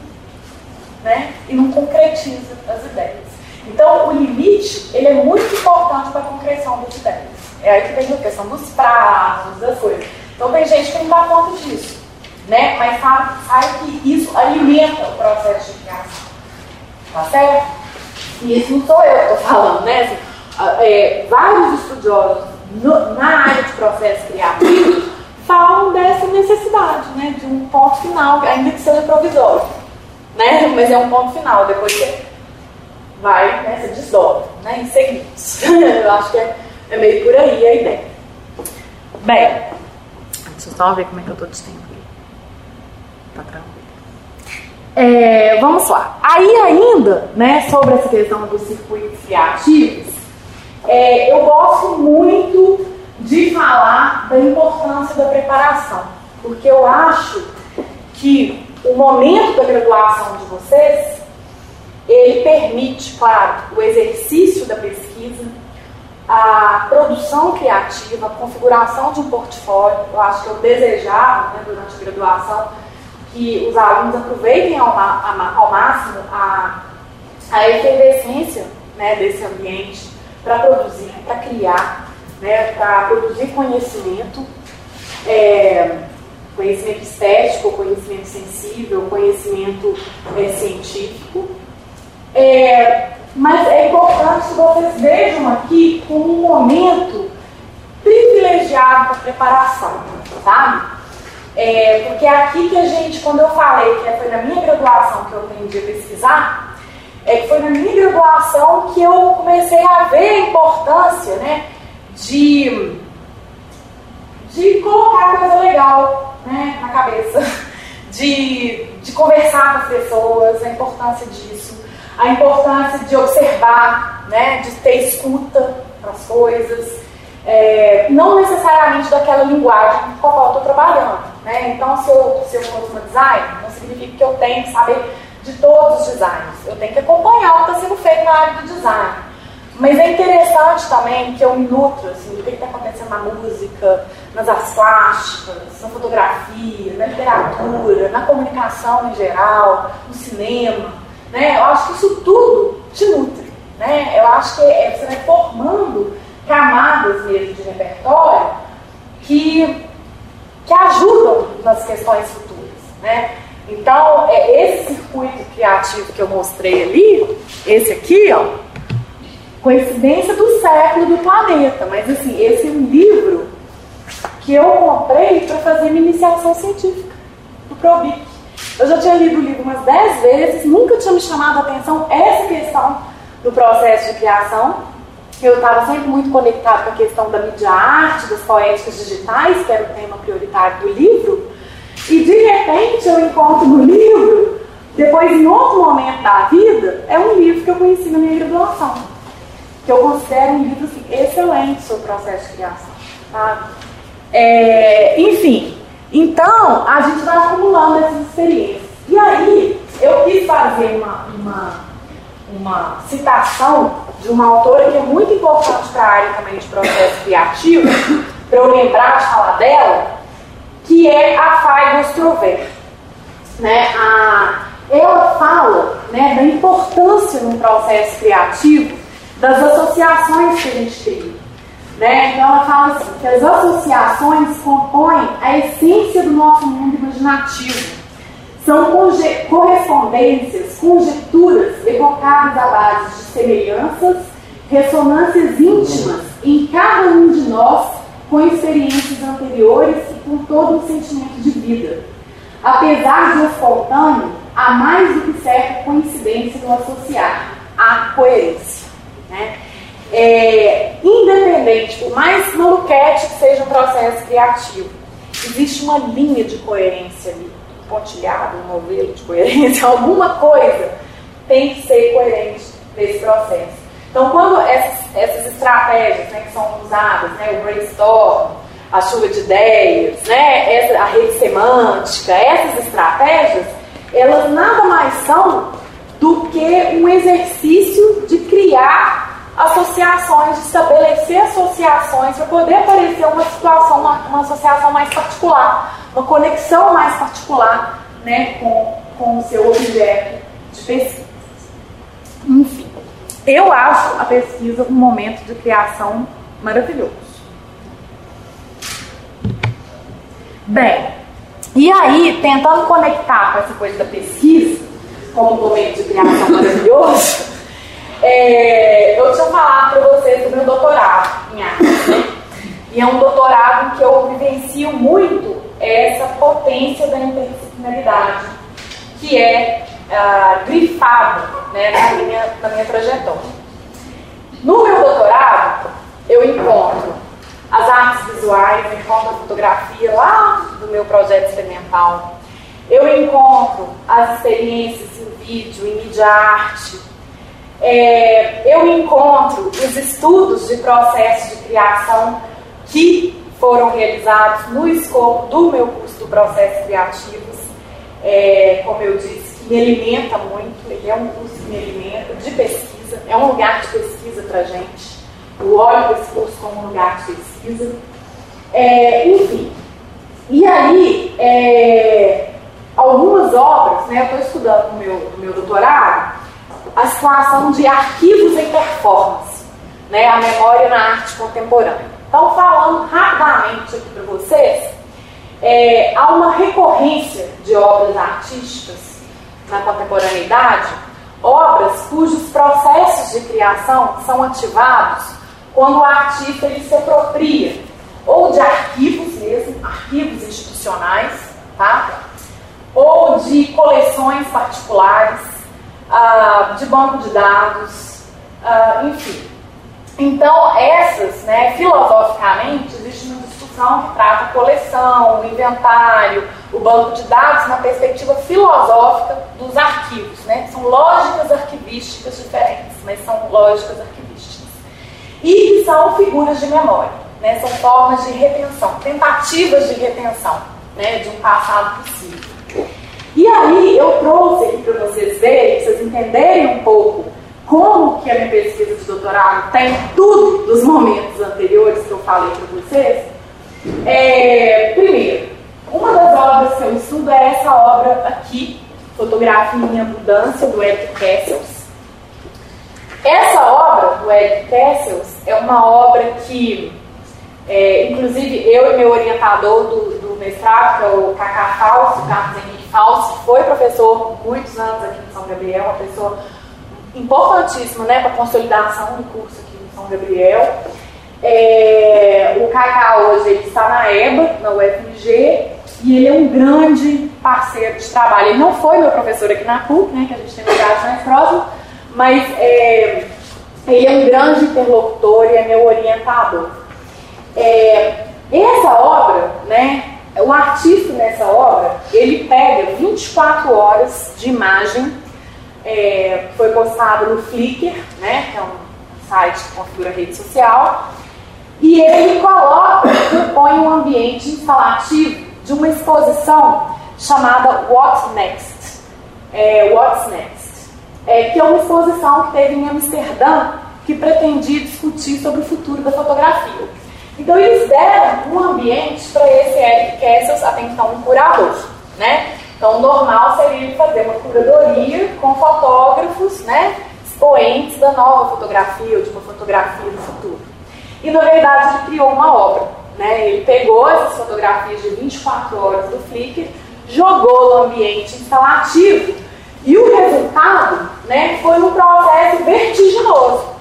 S2: né, e não concretiza as ideias. Então, o limite ele é muito importante para a concreção das ideias. É aí que vem a questão dos prazos, das coisas. Então, tem gente que não dá conta disso né? Mas sabe, sabe que isso alimenta o processo de criação. Tá certo? E isso não sou eu que estou falando, né? Assim, é, vários estudiosos no, na área de processo criativo falam dessa necessidade, né? De um ponto final, ainda que seja provisório. Né? Mas é um ponto final, depois você vai, né, você desdobra, né? Em segmentos. eu acho que é, é meio por aí a ideia. Bem, deixa eu só ver como é que eu estou de tempo. Tá tranquilo. É, vamos lá. Aí ainda, né, sobre essa questão dos circuitos criativos, é, eu gosto muito de falar da importância da preparação, porque eu acho que o momento da graduação de vocês, ele permite, claro, o exercício da pesquisa, a produção criativa, a configuração de um portfólio. Eu acho que eu desejava, né, durante a graduação, que os alunos aproveitem ao, ao máximo a, a efervescência né, desse ambiente para produzir, para criar, né, para produzir conhecimento, é, conhecimento estético, conhecimento sensível, conhecimento é, científico. É, mas é importante que vocês vejam aqui como um momento privilegiado para preparação, sabe? É, porque é aqui que a gente, quando eu falei que foi na minha graduação que eu aprendi a pesquisar, é que foi na minha graduação que eu comecei a ver a importância né, de, de colocar coisa legal né, na cabeça, de, de conversar com as pessoas, a importância disso, a importância de observar, né, de ter escuta para as coisas é, não necessariamente daquela linguagem com a qual eu estou trabalhando. Né? Então, se eu, se eu fosse uma design, não significa que eu tenho que saber de todos os designs. Eu tenho que acompanhar o que está sendo feito na área do design. Mas é interessante também que eu me nutro assim, do que está acontecendo na música, nas artes plásticas, na fotografia, na literatura, na comunicação em geral, no cinema. Né? Eu acho que isso tudo te nutre. Né? Eu acho que é, você vai formando camadas mesmo de repertório que, que ajudam nas questões futuras. Né? Então, é esse circuito criativo que eu mostrei ali, esse aqui, ó, coincidência do século do planeta, mas assim, esse é um livro que eu comprei para fazer minha iniciação científica do Probic. Eu já tinha lido o livro umas 10 vezes, nunca tinha me chamado a atenção essa questão do processo de criação. Eu estava sempre muito conectado com a questão da mídia arte, das poéticas digitais, que era o tema prioritário do livro. E de repente eu encontro no livro, depois em outro momento da vida, é um livro que eu conheci na minha graduação. Que eu considero um livro assim, excelente sobre o processo de criação. Tá? É, enfim, então a gente vai acumulando essas experiências. E aí eu quis fazer uma, uma uma citação de uma autora que é muito importante para a área também de processo criativo, para eu lembrar de falar dela, que é a Fay Gostrover. Né? A, ela fala né, da importância no processo criativo das associações que a gente cria. Né? Então ela fala assim, que as associações compõem a essência do nosso mundo imaginativo são correspondências, conjecturas evocadas à base de semelhanças, ressonâncias íntimas em cada um de nós com experiências anteriores e com todo o sentimento de vida. Apesar de espontâneo, há mais do que certa coincidência no associar, a coerência. Né? É, independente, por mais maluquete que seja um processo criativo, existe uma linha de coerência ali pontilhado, um novelo de coerência, alguma coisa tem que ser coerente nesse processo. Então, quando essas, essas estratégias né, que são usadas, né, o brainstorm, a chuva de ideias, né, essa, a rede semântica, essas estratégias, elas nada mais são do que um exercício de criar associações, de estabelecer associações para poder aparecer uma situação, uma, uma associação mais particular, uma conexão mais particular né, com, com o seu objeto de pesquisa. Enfim, eu acho a pesquisa um momento de criação maravilhoso. Bem, e aí, tentando conectar com essa coisa da pesquisa, como um momento de criação maravilhoso, é, eu tinha falado para vocês do meu doutorado em arte, né? E é um doutorado que eu vivencio muito essa potência da interdisciplinaridade, que é uh, grifado né, na, minha, na minha trajetória. No meu doutorado, eu encontro as artes visuais, encontro a fotografia lá do meu projeto experimental, eu encontro as experiências em vídeo, em mídia arte, é, eu encontro os estudos de processo de criação que foram realizados no escopo do meu curso do Processos Criativos. É, como eu disse, que me alimenta muito, ele é um curso que me alimenta, de pesquisa, é um lugar de pesquisa para gente. Eu olho esse curso como um lugar de pesquisa. É, enfim, e aí, é, algumas obras, né, eu estou estudando no meu, no meu doutorado, a situação de arquivos em performance, né, a memória na arte contemporânea. Então, falando rapidamente aqui para vocês, é, há uma recorrência de obras artísticas na contemporaneidade, obras cujos processos de criação são ativados quando o artista ele se apropria ou de arquivos mesmo, arquivos institucionais, tá? ou de coleções particulares, uh, de banco de dados, uh, enfim. Então, essas, né, filosoficamente, existe uma discussão que trata coleção, inventário, o banco de dados na perspectiva filosófica dos arquivos. Né? São lógicas arquivísticas diferentes, mas são lógicas arquivísticas. E são figuras de memória né, são formas de retenção, tentativas de retenção né, de um passado possível. E aí eu trouxe aqui para vocês verem, para vocês entenderem um pouco como que a minha pesquisa de doutorado tem tudo dos momentos anteriores que eu falei para vocês. É, primeiro, uma das obras que eu estudo é essa obra aqui, Fotografia em Abundância, do Eric Kessels. Essa obra do Eric Kessels é uma obra que é, inclusive, eu e meu orientador do, do mestrado, que é o Cacá Falso, Carlos Henrique Que foi professor muitos anos aqui em São Gabriel, uma pessoa importantíssima né, para a consolidação do curso aqui em São Gabriel. É, o Cacá hoje ele está na EBA, na UFMG, e ele é um grande parceiro de trabalho. Ele não foi meu professor aqui na PUC, né, que a gente tem lugares mais próximos, mas é, ele é um grande interlocutor e é meu orientador. É, essa obra, né, o artista nessa obra, ele pega 24 horas de imagem, é, foi postado no Flickr, né, que é um site que configura rede social, e ele coloca, propõe um ambiente instalativo de uma exposição chamada What's Next. É, What's Next? É, que é uma exposição que teve em Amsterdã que pretendia discutir sobre o futuro da fotografia. Então eles deram um ambiente para esse Eric Kessels, até então um curador. Né? Então normal seria ele fazer uma curadoria com fotógrafos, né, expoentes da nova fotografia ou de uma fotografia do futuro. E na verdade ele criou uma obra. Né? Ele pegou essas fotografias de 24 horas do Flickr, jogou no ambiente instalativo e o resultado né, foi um processo vertiginoso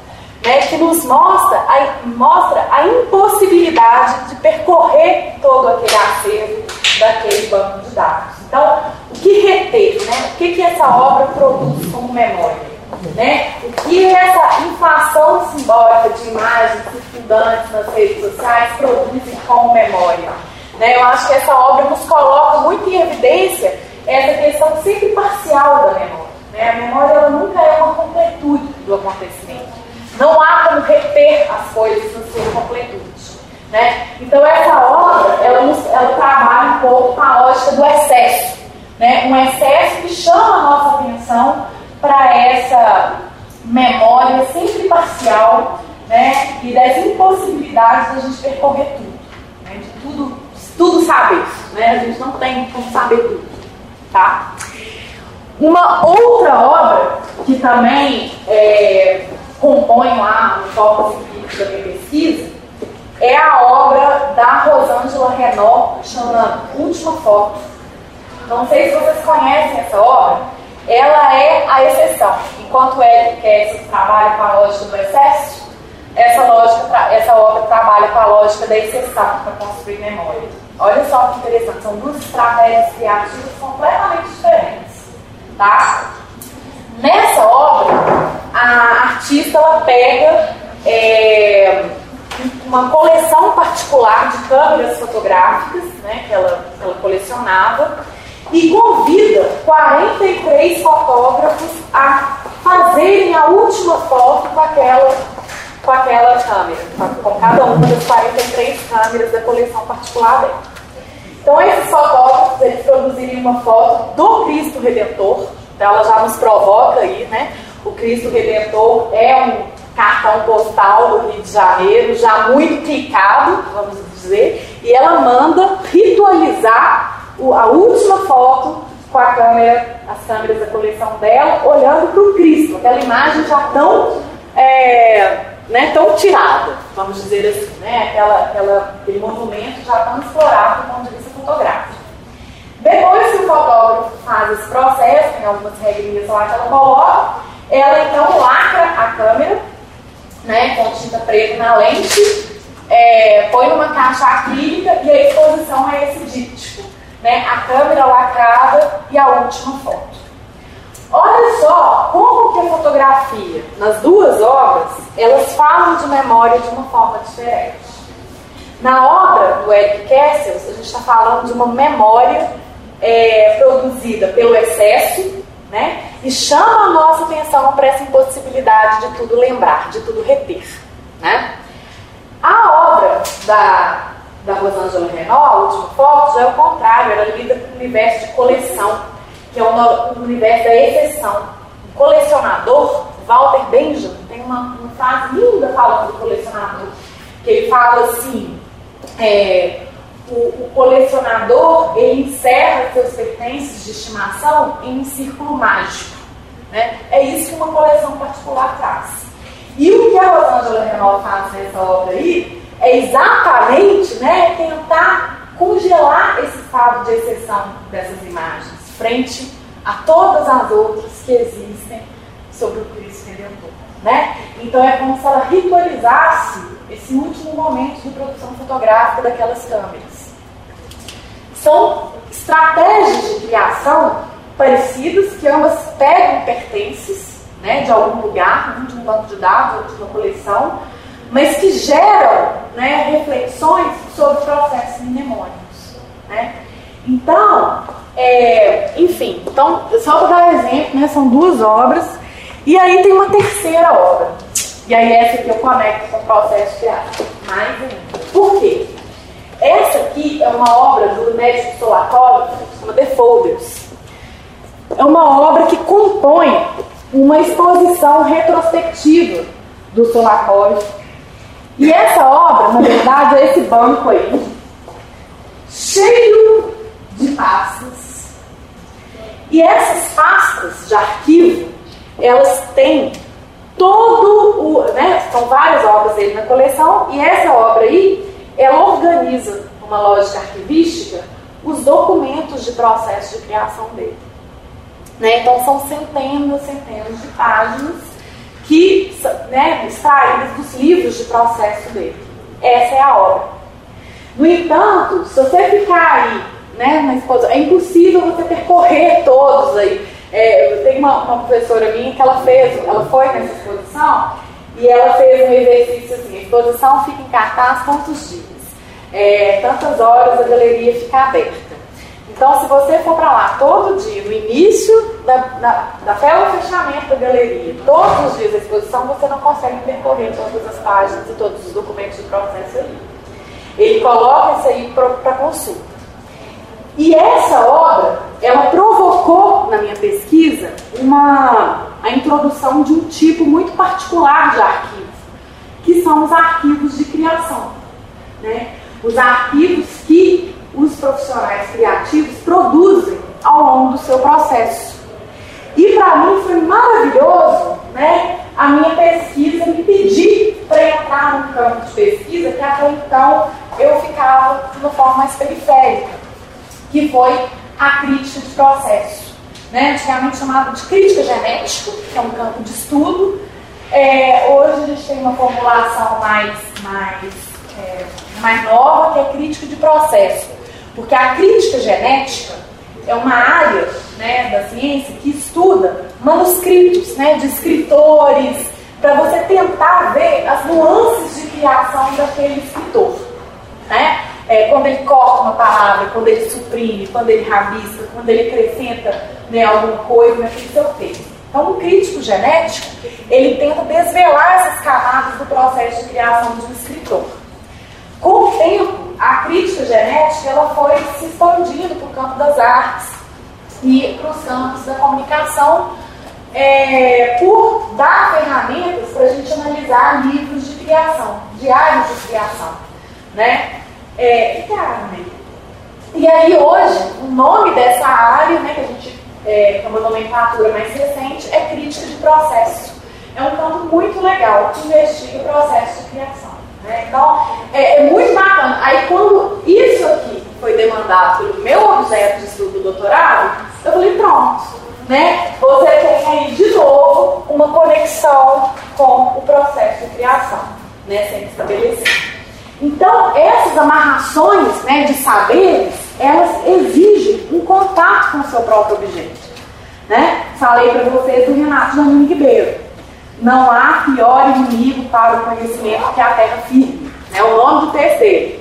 S2: né, que nos mostra a, mostra a impossibilidade de percorrer todo aquele acervo daquele banco de dados. Então, o que reter? Né? O que, que essa obra produz como memória? Né? O que essa inflação simbólica de imagens circundantes nas redes sociais produz como memória? Né? Eu acho que essa obra nos coloca muito em evidência essa questão sempre parcial da memória. Né? A memória ela nunca é uma completude do acontecimento. Não há como reter as coisas na sua completude. Né? Então essa obra, ela, ela trabalha um pouco com a lógica do excesso. Né? Um excesso que chama a nossa atenção para essa memória sempre parcial né? e das impossibilidades da gente percorrer tudo. Né? De tudo, tudo saber. Né? A gente não tem como saber tudo. Tá? Uma outra obra que também é, compõem lá no corpus empírico da minha pesquisa, é a obra da Rosângela Renault, chama Última Foto. Não sei se vocês conhecem essa obra, ela é a exceção. Enquanto Eric Kessler trabalha com a lógica do excesso, essa, lógica, essa obra trabalha com a lógica da exceção para construir memória. Olha só que interessante, são duas estratégias criativas completamente diferentes. Tá? Nessa obra, a artista ela pega é, uma coleção particular de câmeras fotográficas né, que, ela, que ela colecionava e convida 43 fotógrafos a fazerem a última foto com aquela, com aquela câmera, com cada uma das 43 câmeras da coleção particular dela. Então, esses fotógrafos eles produziriam uma foto do Cristo Redentor, então ela já nos provoca aí, né? O Cristo Redentor é um cartão postal do Rio de Janeiro, já muito clicado, vamos dizer, e ela manda ritualizar a última foto com a câmera, as câmeras da coleção dela, olhando para o Cristo, aquela imagem já tão, é, né, tão tirada, vamos dizer assim, né, aquela, aquela, aquele monumento já tão explorado do ponto de vista fotográfico. Depois que o fotógrafo faz esse processo, tem algumas regrinhas lá que ela coloca, ela então lacra a câmera, né, com tinta preta na lente, é, põe numa caixa acrílica e a exposição é esse díptico né, a câmera lacrada e a última foto. Olha só como que a fotografia, nas duas obras, elas falam de memória de uma forma diferente. Na obra do Eric Kessels, a gente está falando de uma memória é, produzida pelo excesso, né? E chama a nossa atenção para essa impossibilidade de tudo lembrar, de tudo reter, né? A obra da da Rosângela Renault, a última é o contrário, ela lida com o universo de coleção, que é o universo da exceção. O colecionador, Walter Benjamin, tem uma, uma frase linda falando do colecionador, que ele fala assim, é, o, o, colecionador ele encerra seus pertences de estimação em um círculo mágico. Né? É isso que uma coleção particular traz. E o que a Rosângela Renault faz nessa obra aí é exatamente né, tentar congelar esse estado de exceção dessas imagens frente a todas as outras que existem sobre o Cristo Redentor. Né? Então é como se ela ritualizasse esse último momento de produção fotográfica daquelas câmeras. São estratégias de criação parecidas que ambas pegam pertences né, de algum lugar, um de um banco de dados, de uma coleção, mas que geram né, reflexões sobre processos mnemônicos. Né? Então, é, enfim, então, só para dar exemplo, né, são duas obras, e aí tem uma terceira obra. E aí essa aqui eu conecto com o processo criativo. Mais ainda. Por quê? Essa aqui é uma obra do médico Solakov, chama The Folders. É uma obra que compõe uma exposição retrospectiva do Solakov e essa obra, na verdade, é esse banco aí, cheio de pastas. E essas pastas de arquivo, elas têm todo o. Né, são várias obras dele na coleção, e essa obra aí, ela organiza, uma lógica arquivística, os documentos de processo de criação dele. Né? Então são centenas, centenas de páginas que né, extraídas dos livros de processo dele. Essa é a obra. No entanto, se você ficar aí, né, na exposição, é impossível você percorrer todos aí. É, tenho uma, uma, professora minha que ela fez, ela foi nessa exposição e ela fez um exercício assim, a exposição fica em cartaz quantos dias? É, tantas horas a galeria fica aberta. Então, se você for para lá todo dia, no início da, da, da fechamento da galeria, todos os dias da exposição, você não consegue percorrer todas as páginas e todos os documentos de processo ali. Ele coloca isso aí para consulta. E essa obra, ela provocou na minha pesquisa uma, a introdução de um tipo muito particular de arquivo, que são os arquivos de criação. Né? Os arquivos que os profissionais criativos produzem ao longo do seu processo. E para mim foi maravilhoso né, a minha pesquisa me pedir para entrar num campo de pesquisa que até então eu ficava de uma forma mais periférica, que foi a crítica de processo. Né, antigamente chamado de crítica genética, que é um campo de estudo. É, hoje a gente tem uma formulação mais, mais, é, mais nova, que é crítica de processo. Porque a crítica genética é uma área né, da ciência que estuda manuscritos né, de escritores, para você tentar ver as nuances de criação daquele escritor. Né? É, quando ele corta uma palavra, quando ele suprime, quando ele rabisca, quando ele acrescenta né, alguma coisa naquele seu texto. Então, o crítico genético, ele tenta desvelar essas camadas do processo de criação de um escritor. Com o tempo, a crítica genética ela foi se expandindo para o campo das artes e para os campos da comunicação, é, por dar ferramentas para a gente analisar livros de criação, diários de criação. Né? É, e aí hoje, o nome dessa área, né, que a gente é, é uma nomenclatura mais recente, é crítica de processo. É um campo muito legal que investiga o processo de criação. Né? Então, é, é, muito bacana. Aí, quando isso aqui foi demandado pelo meu objeto de estudo do doutorado, eu falei: pronto, né? você tem aí de novo uma conexão com o processo de criação né, sendo estabelecido. Então, essas amarrações né, de saberes, elas exigem um contato com o seu próprio objeto. Né? Falei para vocês do Renato Janine Ribeiro. Não há pior inimigo para o conhecimento que a terra firme. É o nome do dele.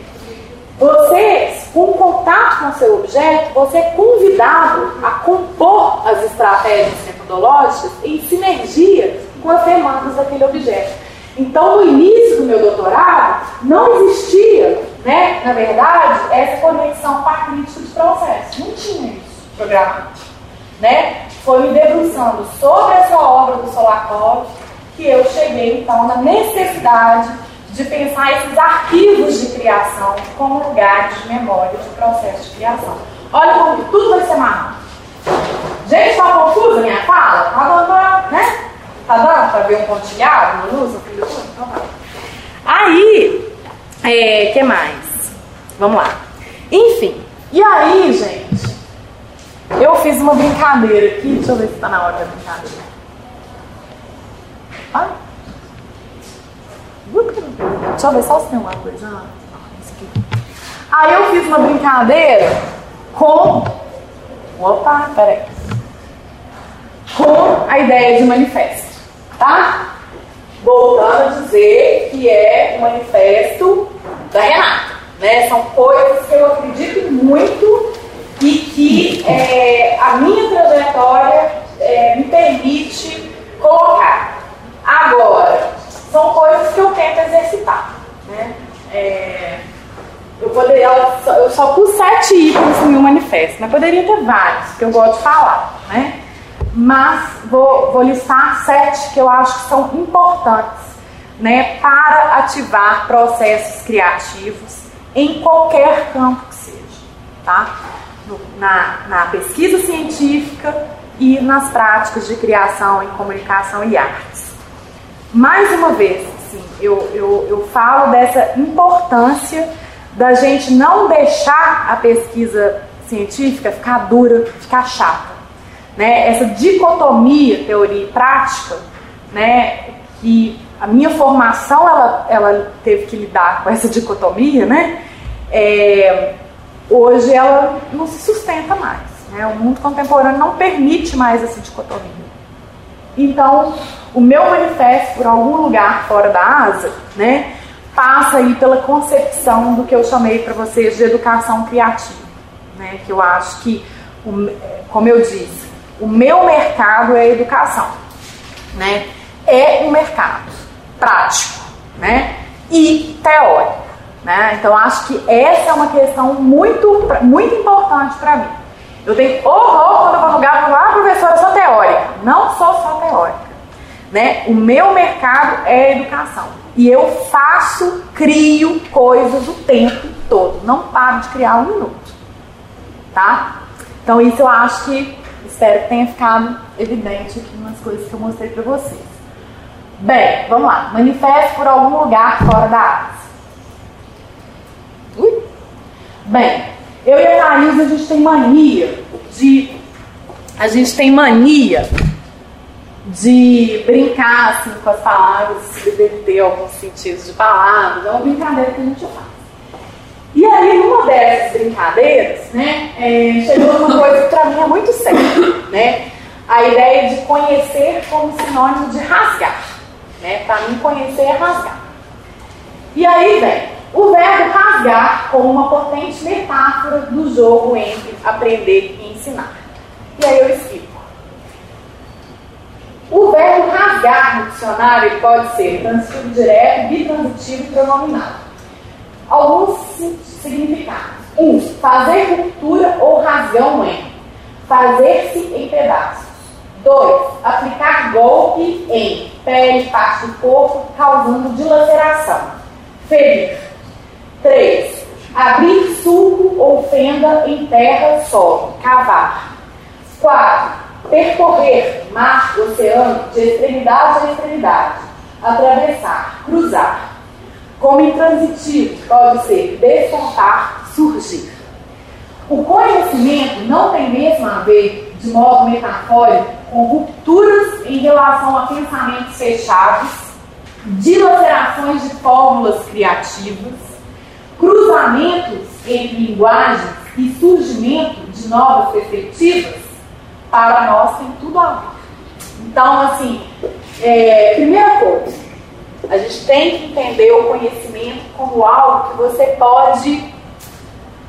S2: Você, com contato com o seu objeto, você é convidado a compor as estratégias metodológicas em sinergia com as demandas daquele objeto. Então, no início do meu doutorado, não existia, né, na verdade, essa conexão com a crítica de processo. Não tinha isso programado. Né? Foi me debruçando sobre essa obra do Solakov que eu cheguei, então, na necessidade de pensar esses arquivos de criação como lugares de memória de processo de criação. Olha como tudo vai ser marrado. Gente, está confusa minha fala? Tá dando, né? Tá dando para ver um pontilhado no uso? Então tá. Aí, é, que mais? Vamos lá. Enfim, e aí, gente, eu fiz uma brincadeira aqui. Deixa eu ver se tá na hora da brincadeira. Ai. Deixa eu ver só se tem uma coisa. Ah, aí eu fiz uma brincadeira com. Opa, peraí. Com a ideia de manifesto tá? Voltando a dizer que é o manifesto da Renata, né? São coisas que eu acredito muito e que é, a minha trajetória é, me permite colocar. Agora, são coisas que eu tento exercitar, né? É, eu poderia, eu só pus sete itens no meu manifesto, mas poderia ter vários, que eu gosto de falar, né? Mas vou, vou listar sete que eu acho que são importantes né, para ativar processos criativos em qualquer campo que seja, tá? Na, na pesquisa científica e nas práticas de criação em comunicação e artes. Mais uma vez, assim, eu, eu, eu falo dessa importância da gente não deixar a pesquisa científica ficar dura, ficar chata né, essa dicotomia teoria e prática, né, que a minha formação ela, ela teve que lidar com essa dicotomia, né, é, hoje ela não se sustenta mais. Né, o mundo contemporâneo não permite mais essa dicotomia. Então, o meu manifesto, por algum lugar fora da asa, né, passa aí pela concepção do que eu chamei para vocês de educação criativa. Né, que eu acho que, como eu disse, o meu mercado é a educação, né? É um mercado prático, né? E teórico, né? Então acho que essa é uma questão muito, muito importante para mim. Eu tenho horror quando eu vou lugar e falar, ah, professora, eu sou teórica. Não sou só teórica. Né? O meu mercado é a educação. E eu faço, crio coisas o tempo todo. Não paro de criar um minuto. Tá? Então isso eu acho que Espero que tenha ficado evidente aqui umas coisas que eu mostrei para vocês. Bem, vamos lá. Manifeste por algum lugar fora da asa. Ui. Bem, eu e a Thaís, a gente tem mania de. A gente tem mania de brincar assim, com as palavras, se ter alguns sentidos de palavras. É uma brincadeira que a gente faz. E aí, numa dessas brincadeiras, né, é, chegou uma coisa que para mim é muito séria, né? A ideia de conhecer como sinônimo de rasgar. Né? Para mim, conhecer é rasgar. E aí vem o verbo rasgar como uma potente metáfora do jogo entre aprender e ensinar. E aí eu explico. O verbo rasgar no dicionário pode ser transitivo direto, bitransitivo e pronominal. Alguns significados. Um, fazer ruptura ou rasgão em. Fazer-se em pedaços. 2. Aplicar golpe em pele, parte do corpo, causando dilaceração. Ferir. 3. Abrir sulco ou fenda em terra, solo. Cavar. 4. Percorrer mar, oceano, de extremidade a extremidade. Atravessar, cruzar. Como intransitivo, pode ser despontar, surgir. O conhecimento não tem mesmo a ver, de modo metafórico, com rupturas em relação a pensamentos fechados, dilacerações de fórmulas criativas, cruzamentos entre linguagens e surgimento de novas perspectivas, para nós tem tudo a ver. Então, assim, é, primeira coisa, a gente tem que entender o conhecimento como algo que você pode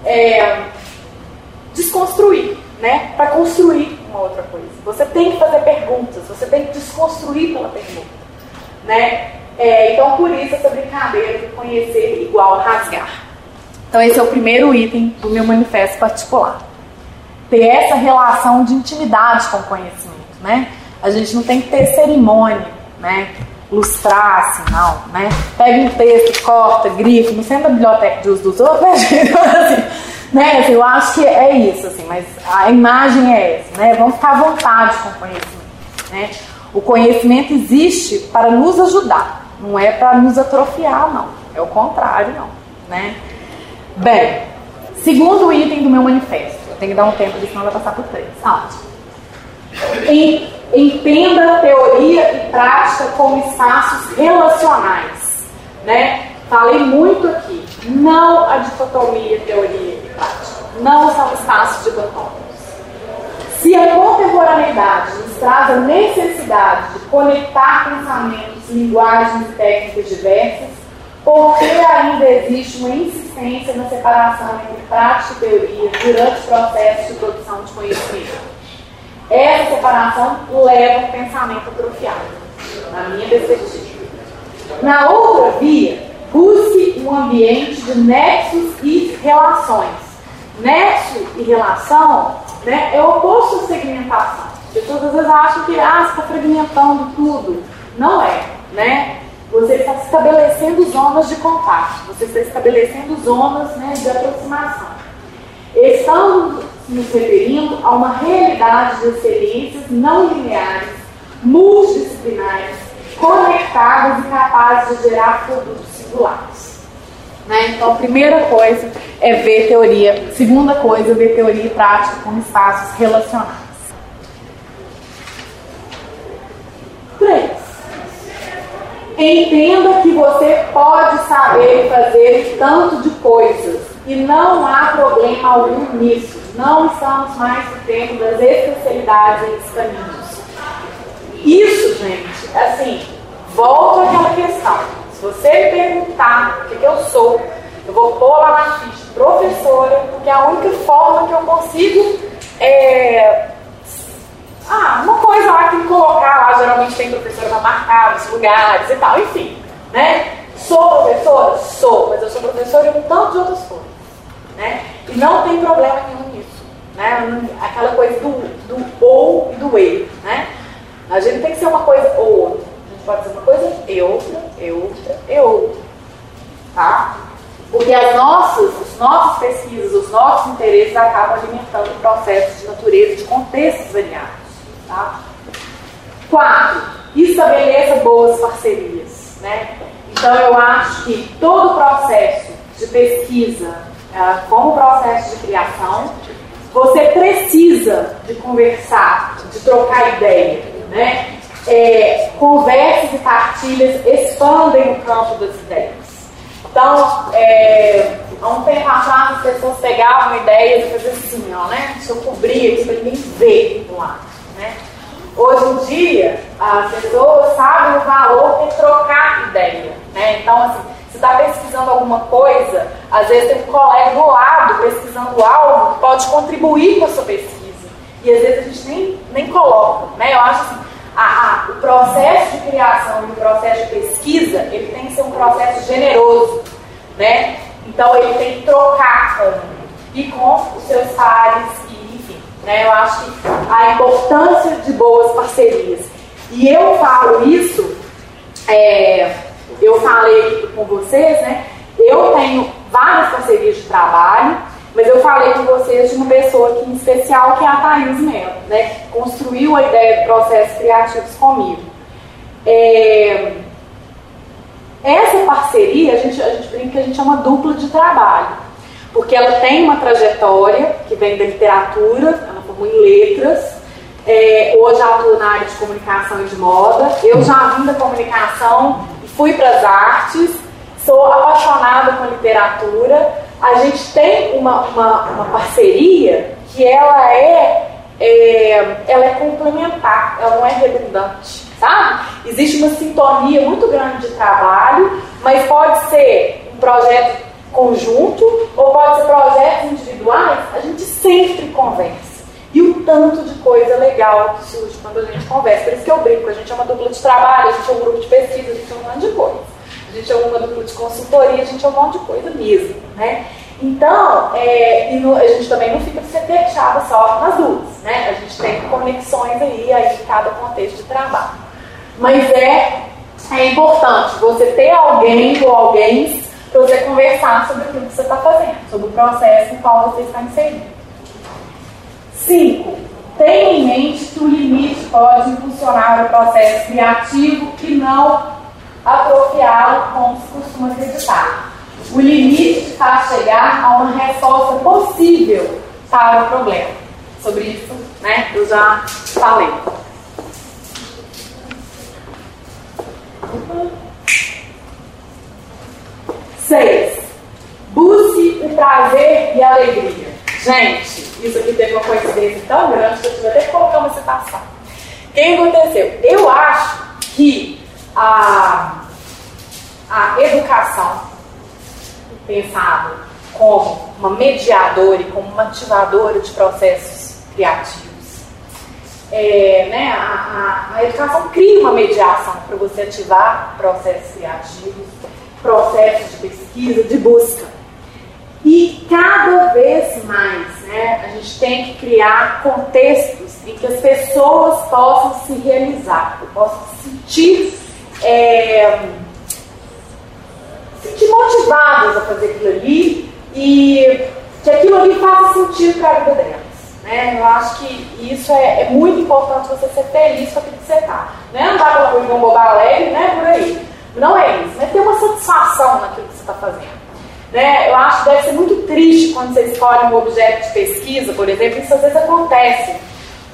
S2: é, desconstruir, né? Para construir uma outra coisa. Você tem que fazer perguntas, você tem que desconstruir pela pergunta, né? É, então, por isso, essa brincadeira de conhecer igual rasgar. Então, esse é o primeiro item do meu manifesto particular. Ter essa relação de intimidade com o conhecimento, né? A gente não tem que ter cerimônia, né? lustrar, assim, não, né? Pega um texto, corta, grifa, não senta a biblioteca de uso dos outros, né, gente? assim, né? Assim, eu acho que é isso, assim, mas a imagem é essa, né? Vamos ficar à vontade com o conhecimento, né? O conhecimento existe para nos ajudar, não é para nos atrofiar, não. É o contrário, não, né? Bem, segundo item do meu manifesto, eu tenho que dar um tempo, senão vai passar por três. Ótimo. Em entenda teoria e prática como espaços relacionais. Né? Falei muito aqui, não a dicotomia teoria e prática, não são espaços dicotômicos. Se a contemporaneidade nos traz a necessidade de conectar pensamentos, linguagens e técnicas diversas, por que ainda existe uma insistência na separação entre prática e teoria durante o processo de produção de conhecimento? Essa separação leva ao pensamento atrofiado, na minha perspectiva. Na outra via, busque um ambiente de nexos e relações. Nexo e relação né, é o oposto de segmentação. As pessoas às vezes acham que ah, você está fragmentando tudo. Não é, né? Você está estabelecendo zonas de contato, você está estabelecendo zonas né, de aproximação. Estamos nos referindo a uma realidade de experiências não lineares, multidisciplinares, conectadas e capazes de gerar produtos singulares. Né? Então, a primeira coisa é ver teoria, segunda coisa ver teoria e prática como espaços relacionais. Três. Entenda que você pode saber fazer tanto de coisas e não há problema algum nisso. Não estamos mais no tempo das especialidades em caminhos. Isso, gente, assim, volto àquela questão. Se você me perguntar o que, que eu sou, eu vou pôr lá na ficha professora, porque é a única forma que eu consigo é, ah, uma coisa lá que me colocar lá, geralmente tem professora para marcar os lugares e tal, enfim, né? Sou professora? Sou, mas eu sou professora em um tanto de outras coisas, né? E não tem problema nenhum nisso, né? Aquela coisa do, do ou e do e, né? A gente tem que ser uma coisa ou outra. Pode ser uma coisa e outra, e outra, e outra, tá? Porque as nossas, as nossas pesquisas, os nossos interesses acabam alimentando processos de natureza, de contextos variados. Tá? Quatro, estabeleça boas parcerias. Né? Então, eu acho que todo o processo de pesquisa, uh, como processo de criação, você precisa de conversar, de trocar ideia. Né? É, conversas e partilhas expandem o campo das ideias. Então, é, há um tempo atrás, as pessoas pegavam ideias e faziam assim, ó, né? Deixa eu cobrir aqui para ninguém ver do lado. Né? Hoje em dia, as pessoas sabem o valor de trocar ideia. Né? Então, assim, se está pesquisando alguma coisa, às vezes tem um colega do lado pesquisando algo que pode contribuir com a sua pesquisa. E às vezes a gente nem, nem coloca. Né? Eu acho assim, a, a, o processo de criação e o processo de pesquisa, ele tem que ser um processo generoso. Né? Então ele tem que trocar com, e com os seus pares, e, enfim. Né? Eu acho que a importância de boas parcerias. E eu falo isso, é, eu falei com vocês, né? Eu tenho várias parcerias de trabalho, mas eu falei com vocês de uma pessoa aqui em especial, que é a Thaís Melo, né? Que construiu a ideia de processos criativos comigo. É, essa parceria, a gente, a gente brinca que a gente chama dupla de trabalho, porque ela tem uma trajetória que vem da literatura, ela formou em letras, é, hoje atua na área de comunicação e de moda. Eu já vim da comunicação e fui para as artes, sou apaixonada por literatura. A gente tem uma, uma, uma parceria que ela é, é, ela é complementar, ela não é redundante, sabe? Existe uma sintonia muito grande de trabalho, mas pode ser um projeto conjunto ou pode ser projetos individuais, a gente sempre conversa. E o tanto de coisa legal que surge quando a gente conversa. Por isso que eu brinco, a gente é uma dupla de trabalho, a gente é um grupo de pesquisa, a gente é um monte de coisa. A gente é uma dupla de consultoria, a gente é um monte de coisa mesmo. Né? Então, é, no, a gente também não fica fechada só nas duas. Né? A gente tem conexões aí, aí em cada contexto de trabalho. Mas é, é importante você ter alguém ou alguém para você conversar sobre aquilo que você está fazendo, sobre o processo em qual você está inserido. 5. Tenha em mente que o limite pode impulsionar o processo criativo e não atrofiá-lo, como se costuma acreditar. O limite faz chegar a uma resposta possível para o problema. Sobre isso, né, eu já falei. Seis. Busque o prazer e a alegria. Gente, isso aqui teve uma coincidência tão grande que eu tive até que colocar uma citação. O que aconteceu? Eu acho que a, a educação, pensada como uma mediadora e como uma ativadora de processos criativos, é, né, a, a, a educação cria uma mediação para você ativar processos criativos, processos de pesquisa, de busca. E cada vez mais, né, a gente tem que criar contextos em que as pessoas possam se realizar, possam sentir, é, sentir motivadas a fazer aquilo ali e que aquilo ali faça sentido para a vida delas. Né? Eu acho que isso é, é, muito importante você ser feliz com aquilo que você está. Né? Não dá pela rua um bobo alegre, né? Por aí. Não é isso, né? Ter uma satisfação naquilo que você está fazendo. Né? Eu acho que deve ser muito triste quando você escolhe um objeto de pesquisa, por exemplo, isso às vezes acontece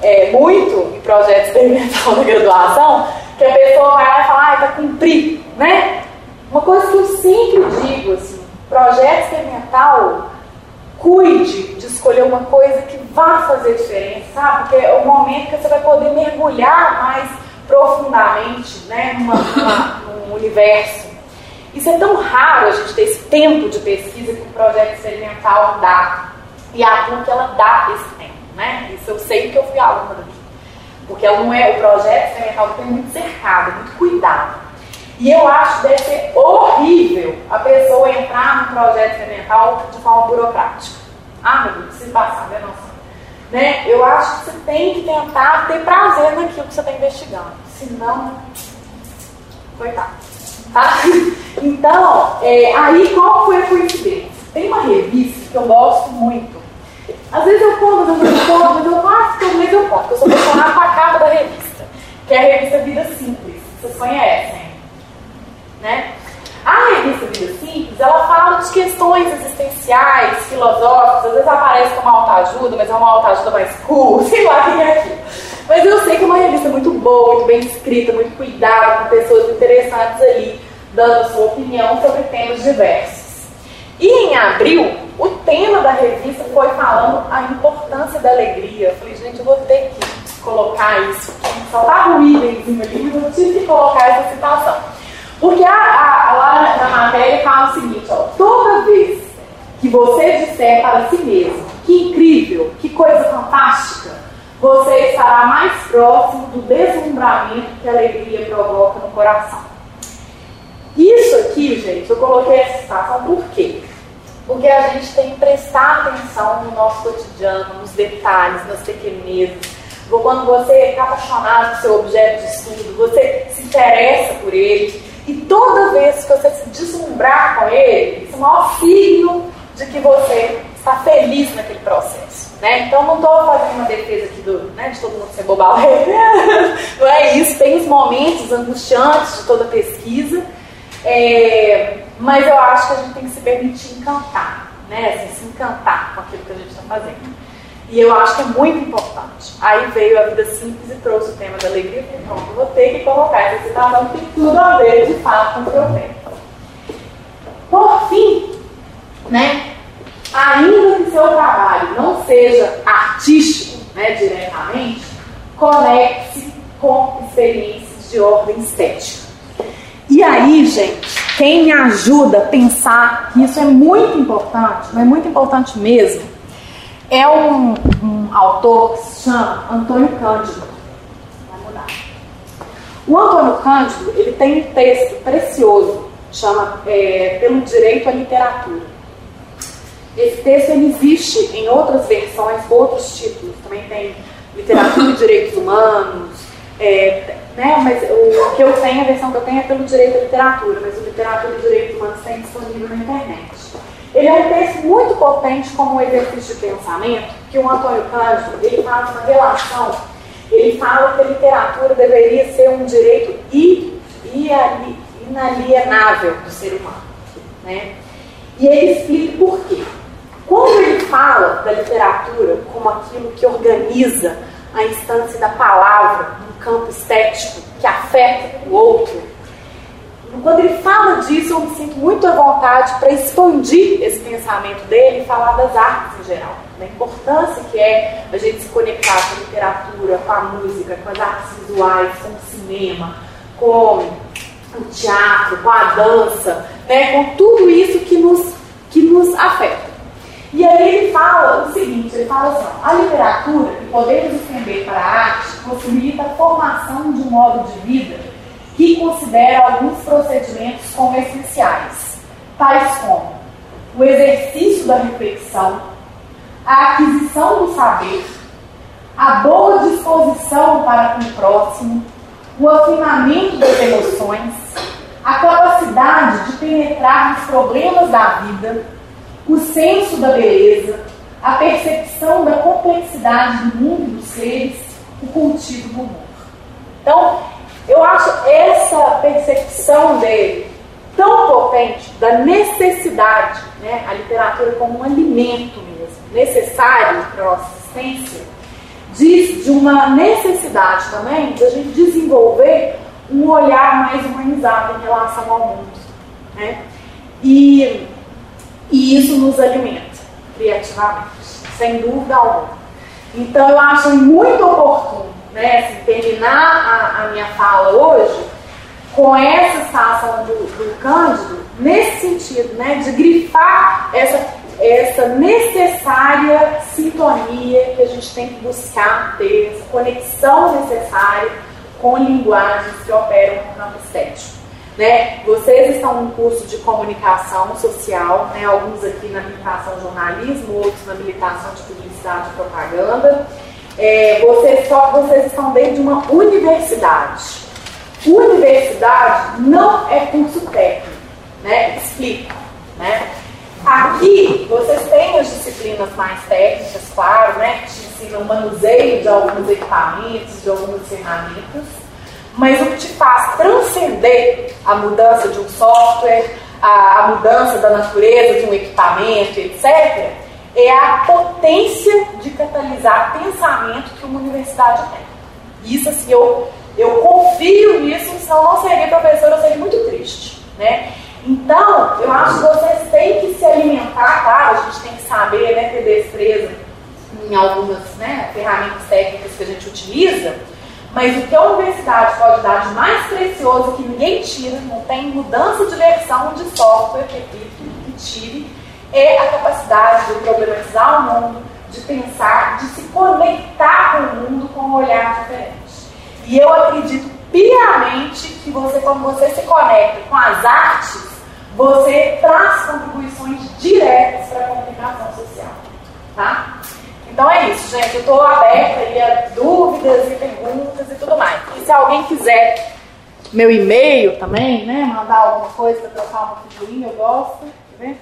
S2: é, muito em projeto experimental da graduação, que a pessoa vai lá e fala, ah, para cumprir, né? Uma coisa que eu sempre digo, assim, projeto experimental, cuide de escolher uma coisa que vá fazer diferença, sabe? Porque é o momento que você vai poder mergulhar mais profundamente, né, numa, numa, num universo isso é tão raro a gente ter esse tempo de pesquisa que o projeto experimental dá. E a PUC ela dá esse tempo, né? Isso eu sei que eu fui aluna daqui. Porque não é, o projeto experimental tem muito cercado, muito cuidado. E eu acho que deve ser horrível a pessoa entrar no projeto experimental de forma burocrática. Ah, meu Deus, preciso passar, né? Nossa. Né? Eu acho que você tem que tentar ter prazer naquilo que você está investigando. Senão, coitado. Tá? Então, é, aí qual foi a coincidência? Tem uma revista que eu gosto muito. Às vezes eu conto, às vezes eu conto, mas eu todo mês eu conto, eu sou apaixonada com a capa da revista, que é a revista Vida Simples. Vocês conhecem? Né? A revista Vida Simples, ela fala de questões existenciais, filosóficas, às vezes aparece como autoajuda, mas é uma autoajuda mais cool, sei lá o que é aquilo. Mas eu sei que é uma revista muito boa, muito bem escrita, muito cuidada, com pessoas interessantes ali dando sua opinião sobre temas diversos. E em abril, o tema da revista foi falando a importância da alegria. Eu falei, gente, eu vou ter que colocar isso. Só tá ruim ali, mas eu tive que colocar essa citação. Porque a, a, lá na matéria fala que você disser para si mesmo, que incrível, que coisa fantástica, você estará mais próximo do deslumbramento que a alegria provoca no coração. Isso aqui, gente, eu coloquei essa citação por quê? Porque a gente tem que prestar atenção no nosso cotidiano, nos detalhes, nas pequenezes. Quando você é apaixonado pelo seu objeto de estudo, você se interessa por ele, e toda vez que você se deslumbrar com ele, isso é o maior signo de que você está feliz naquele processo. Né? Então, não estou fazendo uma defesa aqui do, né, de todo mundo ser bobal. não é isso. Tem os momentos angustiantes de toda pesquisa, é, mas eu acho que a gente tem que se permitir encantar, né? Assim, se encantar com aquilo que a gente está fazendo. E eu acho que é muito importante. Aí veio a vida simples e trouxe o tema da alegria. E pronto, vou ter que colocar essa citação, tem tudo a ver de fato com o que eu tenho. Por fim, né, ainda que seu trabalho não seja artístico né, diretamente, conecte-se com experiências de ordem estética. E aí, gente, quem me ajuda a pensar que isso é muito importante, mas é muito importante mesmo, é um, um autor que se chama Antônio Cândido. Vai mudar. O Antônio Cândido ele tem um texto precioso, chama é, Pelo Direito à Literatura. Esse texto ele existe em outras versões, outros títulos. Também tem Literatura e Direitos Humanos. É, né, mas o que eu tenho, a versão que eu tenho é pelo direito à literatura, mas o Literatura e Direitos Humanos tem disponível na internet. Ele é um texto muito potente como um exercício de pensamento, que o Antônio Cândido ele faz uma relação, ele fala que a literatura deveria ser um direito inalienável do ser humano. Né? E ele explica por quê. Quando ele fala da literatura como aquilo que organiza a instância da palavra no campo estético, que afeta o outro, quando ele fala disso, eu me sinto muito à vontade para expandir esse pensamento dele e falar das artes em geral. Da importância que é a gente se conectar com a literatura, com a música, com as artes visuais, com o cinema, com o teatro, com a dança, né, com tudo isso que nos, que nos afeta. E aí ele fala o seguinte, ele fala assim, a literatura, que podemos estender para a arte, possibilita a formação de um modo de vida que considera alguns procedimentos como essenciais, tais como o exercício da reflexão, a aquisição do saber, a boa disposição para com o próximo, o afinamento das emoções, a capacidade de penetrar nos problemas da vida, o senso da beleza, a percepção da complexidade do mundo dos seres, o cultivo do humor. Então, eu acho essa percepção dele tão potente da necessidade, né, a literatura como um alimento mesmo, necessário para a nossa existência, diz de uma necessidade também de a gente desenvolver um olhar mais humanizado em relação ao mundo. Né? E, e isso nos alimenta criativamente, sem dúvida alguma. Então eu acho muito oportuno né, assim, terminar a, a, minha fala hoje com essa citação do, do Cândido, nesse sentido, né, de grifar essa, essa necessária sintonia que a gente tem que buscar ter, essa conexão necessária com linguagens que operam no campo estético. Né? Vocês estão num curso de comunicação social, né? alguns aqui na habilitação jornalismo, outros na habilitação de publicidade e propaganda. É, vocês, só vocês estão dentro de uma universidade. Universidade não é curso técnico, né? Explico, né? Aqui vocês têm as disciplinas mais técnicas, claro, né? Que te ensinam o manuseio de alguns equipamentos, de algumas ferramentas, mas o que te faz transcender a mudança de um software, a, a mudança da natureza de um equipamento, etc., é a potência de catalisar pensamento que uma universidade tem. Isso, assim, eu, eu confio nisso, senão não seria professora, eu seria muito triste. Né? Então, eu acho que vocês têm que se alimentar, claro, a gente tem que saber, né, ter destreza em algumas né, ferramentas técnicas que a gente utiliza, mas o que a universidade pode dar de mais precioso que ninguém tira, não tem mudança de versão de software que, que tire, é a capacidade de problematizar o mundo, de pensar, de se conectar com o mundo com um olhar diferente. E eu acredito piamente que você, quando você se conecta com as artes, você traz contribuições diretas para a comunicação social. Tá? Então é isso, gente. Eu estou aberta aí a dúvidas e perguntas e tudo mais. E se alguém quiser meu e-mail também, né? Mandar alguma coisa para trocar uma figurinha, eu gosto. Quer ver?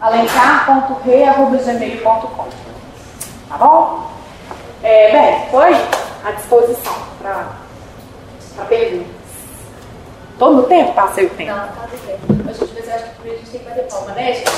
S2: alencar.rei.gmail.com Tá bom? É, bem, foi à disposição para perguntas. Todo o tempo? Passei o tempo.
S7: Não, tá do tempo. Mas, às vezes, acho que a gente tem que bater palma, né, gente?